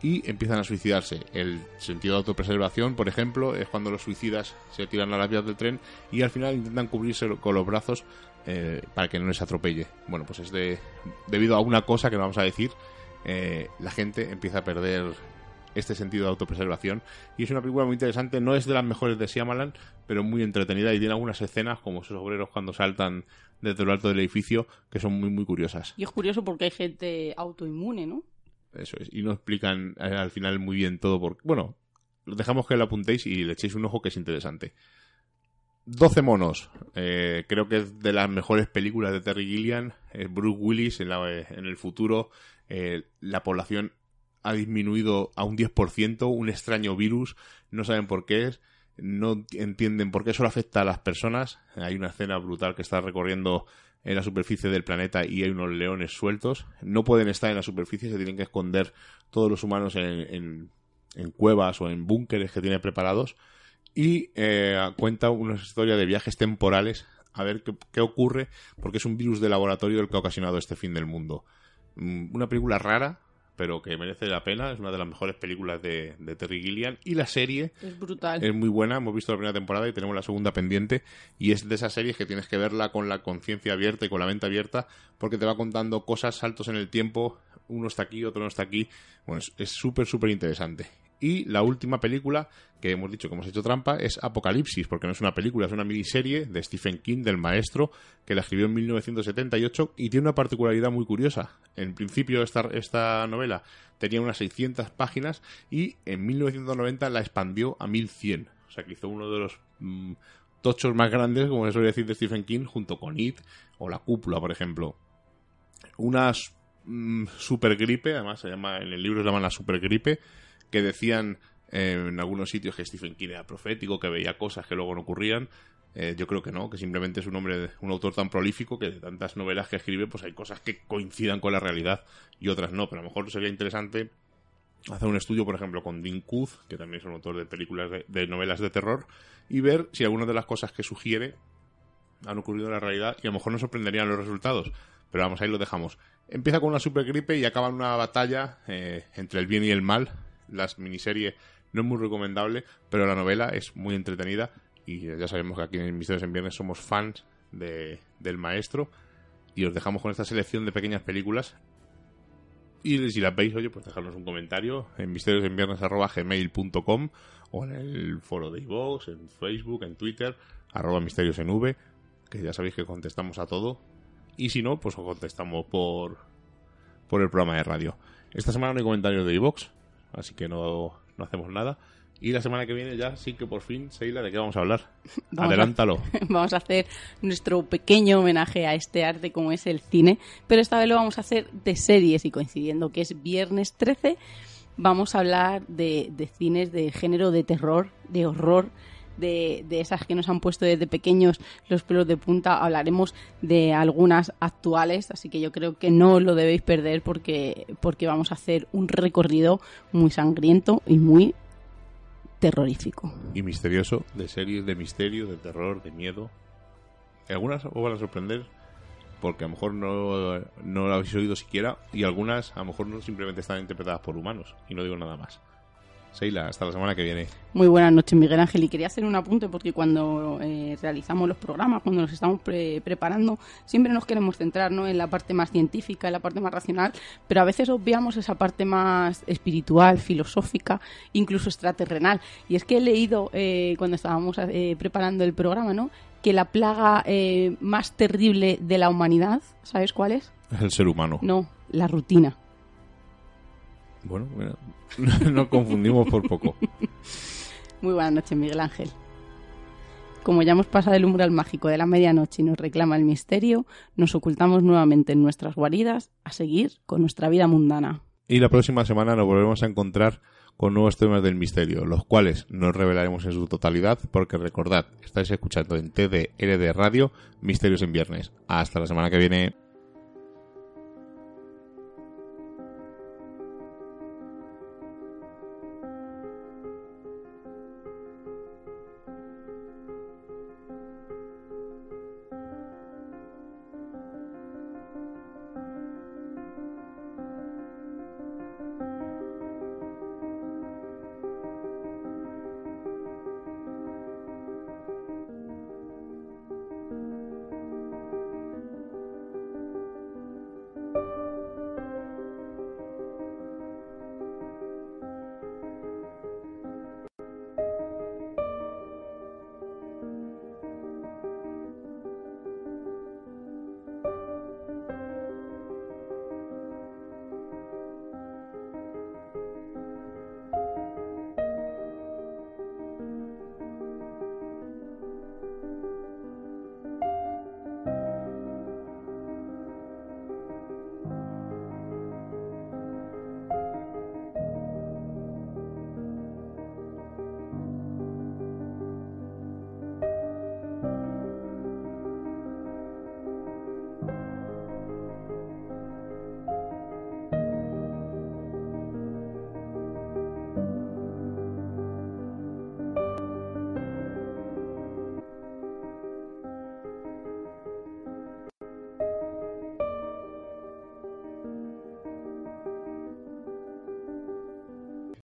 y empiezan a suicidarse. El sentido de autopreservación, por ejemplo, es cuando los suicidas se tiran a las vías del tren y al final intentan cubrirse con los brazos eh, para que no les atropelle. Bueno, pues es de debido a una cosa que no vamos a decir, eh, la gente empieza a perder este sentido de autopreservación y es una película muy interesante, no es de las mejores de Shyamalan, pero muy entretenida y tiene algunas escenas como esos obreros cuando saltan desde lo alto del edificio que son muy muy curiosas. Y es curioso porque hay gente autoinmune, ¿no? Eso es, y no explican eh, al final muy bien todo por bueno, dejamos que lo apuntéis y le echéis un ojo que es interesante. 12 monos. Eh, creo que es de las mejores películas de Terry Gilliam. Eh, Bruce Willis en, la- en el futuro. eh, la población ha disminuido a un 10%. Un extraño virus. No saben por qué es. No entienden por qué solo afecta a las personas. Hay una escena brutal que está recorriendo en la superficie del planeta y hay unos leones sueltos. No pueden estar en la superficie, se tienen que esconder todos los humanos en, cuevas o en búnkeres que tiene preparados. Y eh, cuenta una historia de viajes temporales a ver qué, qué ocurre, porque es un virus de laboratorio el que ha ocasionado este fin del mundo. Mm, Una película rara, pero que merece la pena. Es una de las mejores películas de, de Terry Gilliam. Y la serie Es brutal. es muy buena, hemos visto la primera temporada y tenemos la segunda pendiente y es de esas series que tienes que verla con la conciencia abierta y con la mente abierta porque te va contando cosas, saltos en el tiempo, uno está aquí, otro no está aquí, bueno, es- es súper, súper interesante. Y la última película que hemos dicho que hemos hecho trampa es Apocalipsis, porque no es una película, es una miniserie de Stephen King, del maestro, que la escribió en 1978 y tiene una particularidad muy curiosa. En principio esta, esta novela tenía unas 600 páginas y en 1990 la expandió a 1100. O sea que hizo uno de los mm, tochos más grandes, como se suele decir, de Stephen King, junto con It o La Cúpula, por ejemplo. Una mm, supergripe, además se llama, en el libro se llama la supergripe, que decían eh, en algunos sitios que Stephen King era profético, que veía cosas que luego no ocurrían. Eh, yo creo que no, que simplemente es un hombre, un autor tan prolífico que de tantas novelas que escribe, pues hay cosas que coincidan con la realidad y otras no. Pero a lo mejor sería interesante hacer un estudio, por ejemplo, con Dean Koontz, que también es un autor de películas de, novelas de terror, y ver si algunas de las cosas que sugiere han ocurrido en la realidad y a lo mejor nos sorprenderían los resultados. Pero vamos, ahí lo dejamos. Empieza con una supergripe y acaba en una batalla eh, entre el bien y el mal. La miniserie no es muy recomendable, pero la novela es muy entretenida y ya sabemos que aquí en Misterios en Viernes somos fans de, del maestro y os dejamos con esta selección de pequeñas películas y si las veis, oye, pues dejarnos un comentario en misteriosenviernes.gmail.com o en el foro de iVoox, en Facebook, en Twitter, arroba misterios en V, que ya sabéis que contestamos a todo. Y si no, pues os contestamos por, por el programa de radio. Esta semana no hay comentarios de iVoox, así que no, no hacemos nada. Y la semana que viene ya sí que por fin, Seila, ¿de qué vamos a hablar? Vamos a- Adelántalo. vamos a hacer nuestro pequeño homenaje a este arte como es el cine, pero esta vez lo vamos a hacer de series y coincidiendo que es viernes 13, vamos a hablar de, de cines de género de terror, de horror, de, esas que nos han puesto desde pequeños los pelos de punta. Hablaremos de algunas actuales, así que yo creo que no lo debéis perder porque, porque vamos a hacer un recorrido muy sangriento y muy terrorífico. y misterioso de series de misterio, de terror, de miedo. Algunas os van a sorprender porque a lo mejor no, no la habéis oído siquiera y algunas a lo mejor no simplemente están interpretadas por humanos y no digo nada más. Seila, hasta la semana que viene. Muy buenas noches, Miguel Ángel. Y quería hacer un apunte porque cuando eh, realizamos los programas, cuando nos estamos pre- preparando, siempre nos queremos centrar ¿no? en la parte más científica, en la parte más racional, pero a veces obviamos esa parte más espiritual, filosófica, incluso extraterrenal. Y es que he leído eh, cuando estábamos eh, preparando el programa, ¿no? que la plaga eh, más terrible de la humanidad, ¿sabes cuál es? Es el ser humano. No, la rutina. Bueno, bueno, no confundimos por poco. Muy buenas noches, Miguel Ángel. Como ya hemos pasado el umbral mágico de la medianoche y nos reclama el misterio, nos ocultamos nuevamente en nuestras guaridas a seguir con nuestra vida mundana. Y la próxima semana nos volvemos a encontrar con nuevos temas del misterio, los cuales no revelaremos en su totalidad, porque recordad, estáis escuchando en TDRD Radio Misterios en Viernes. Hasta la semana que viene.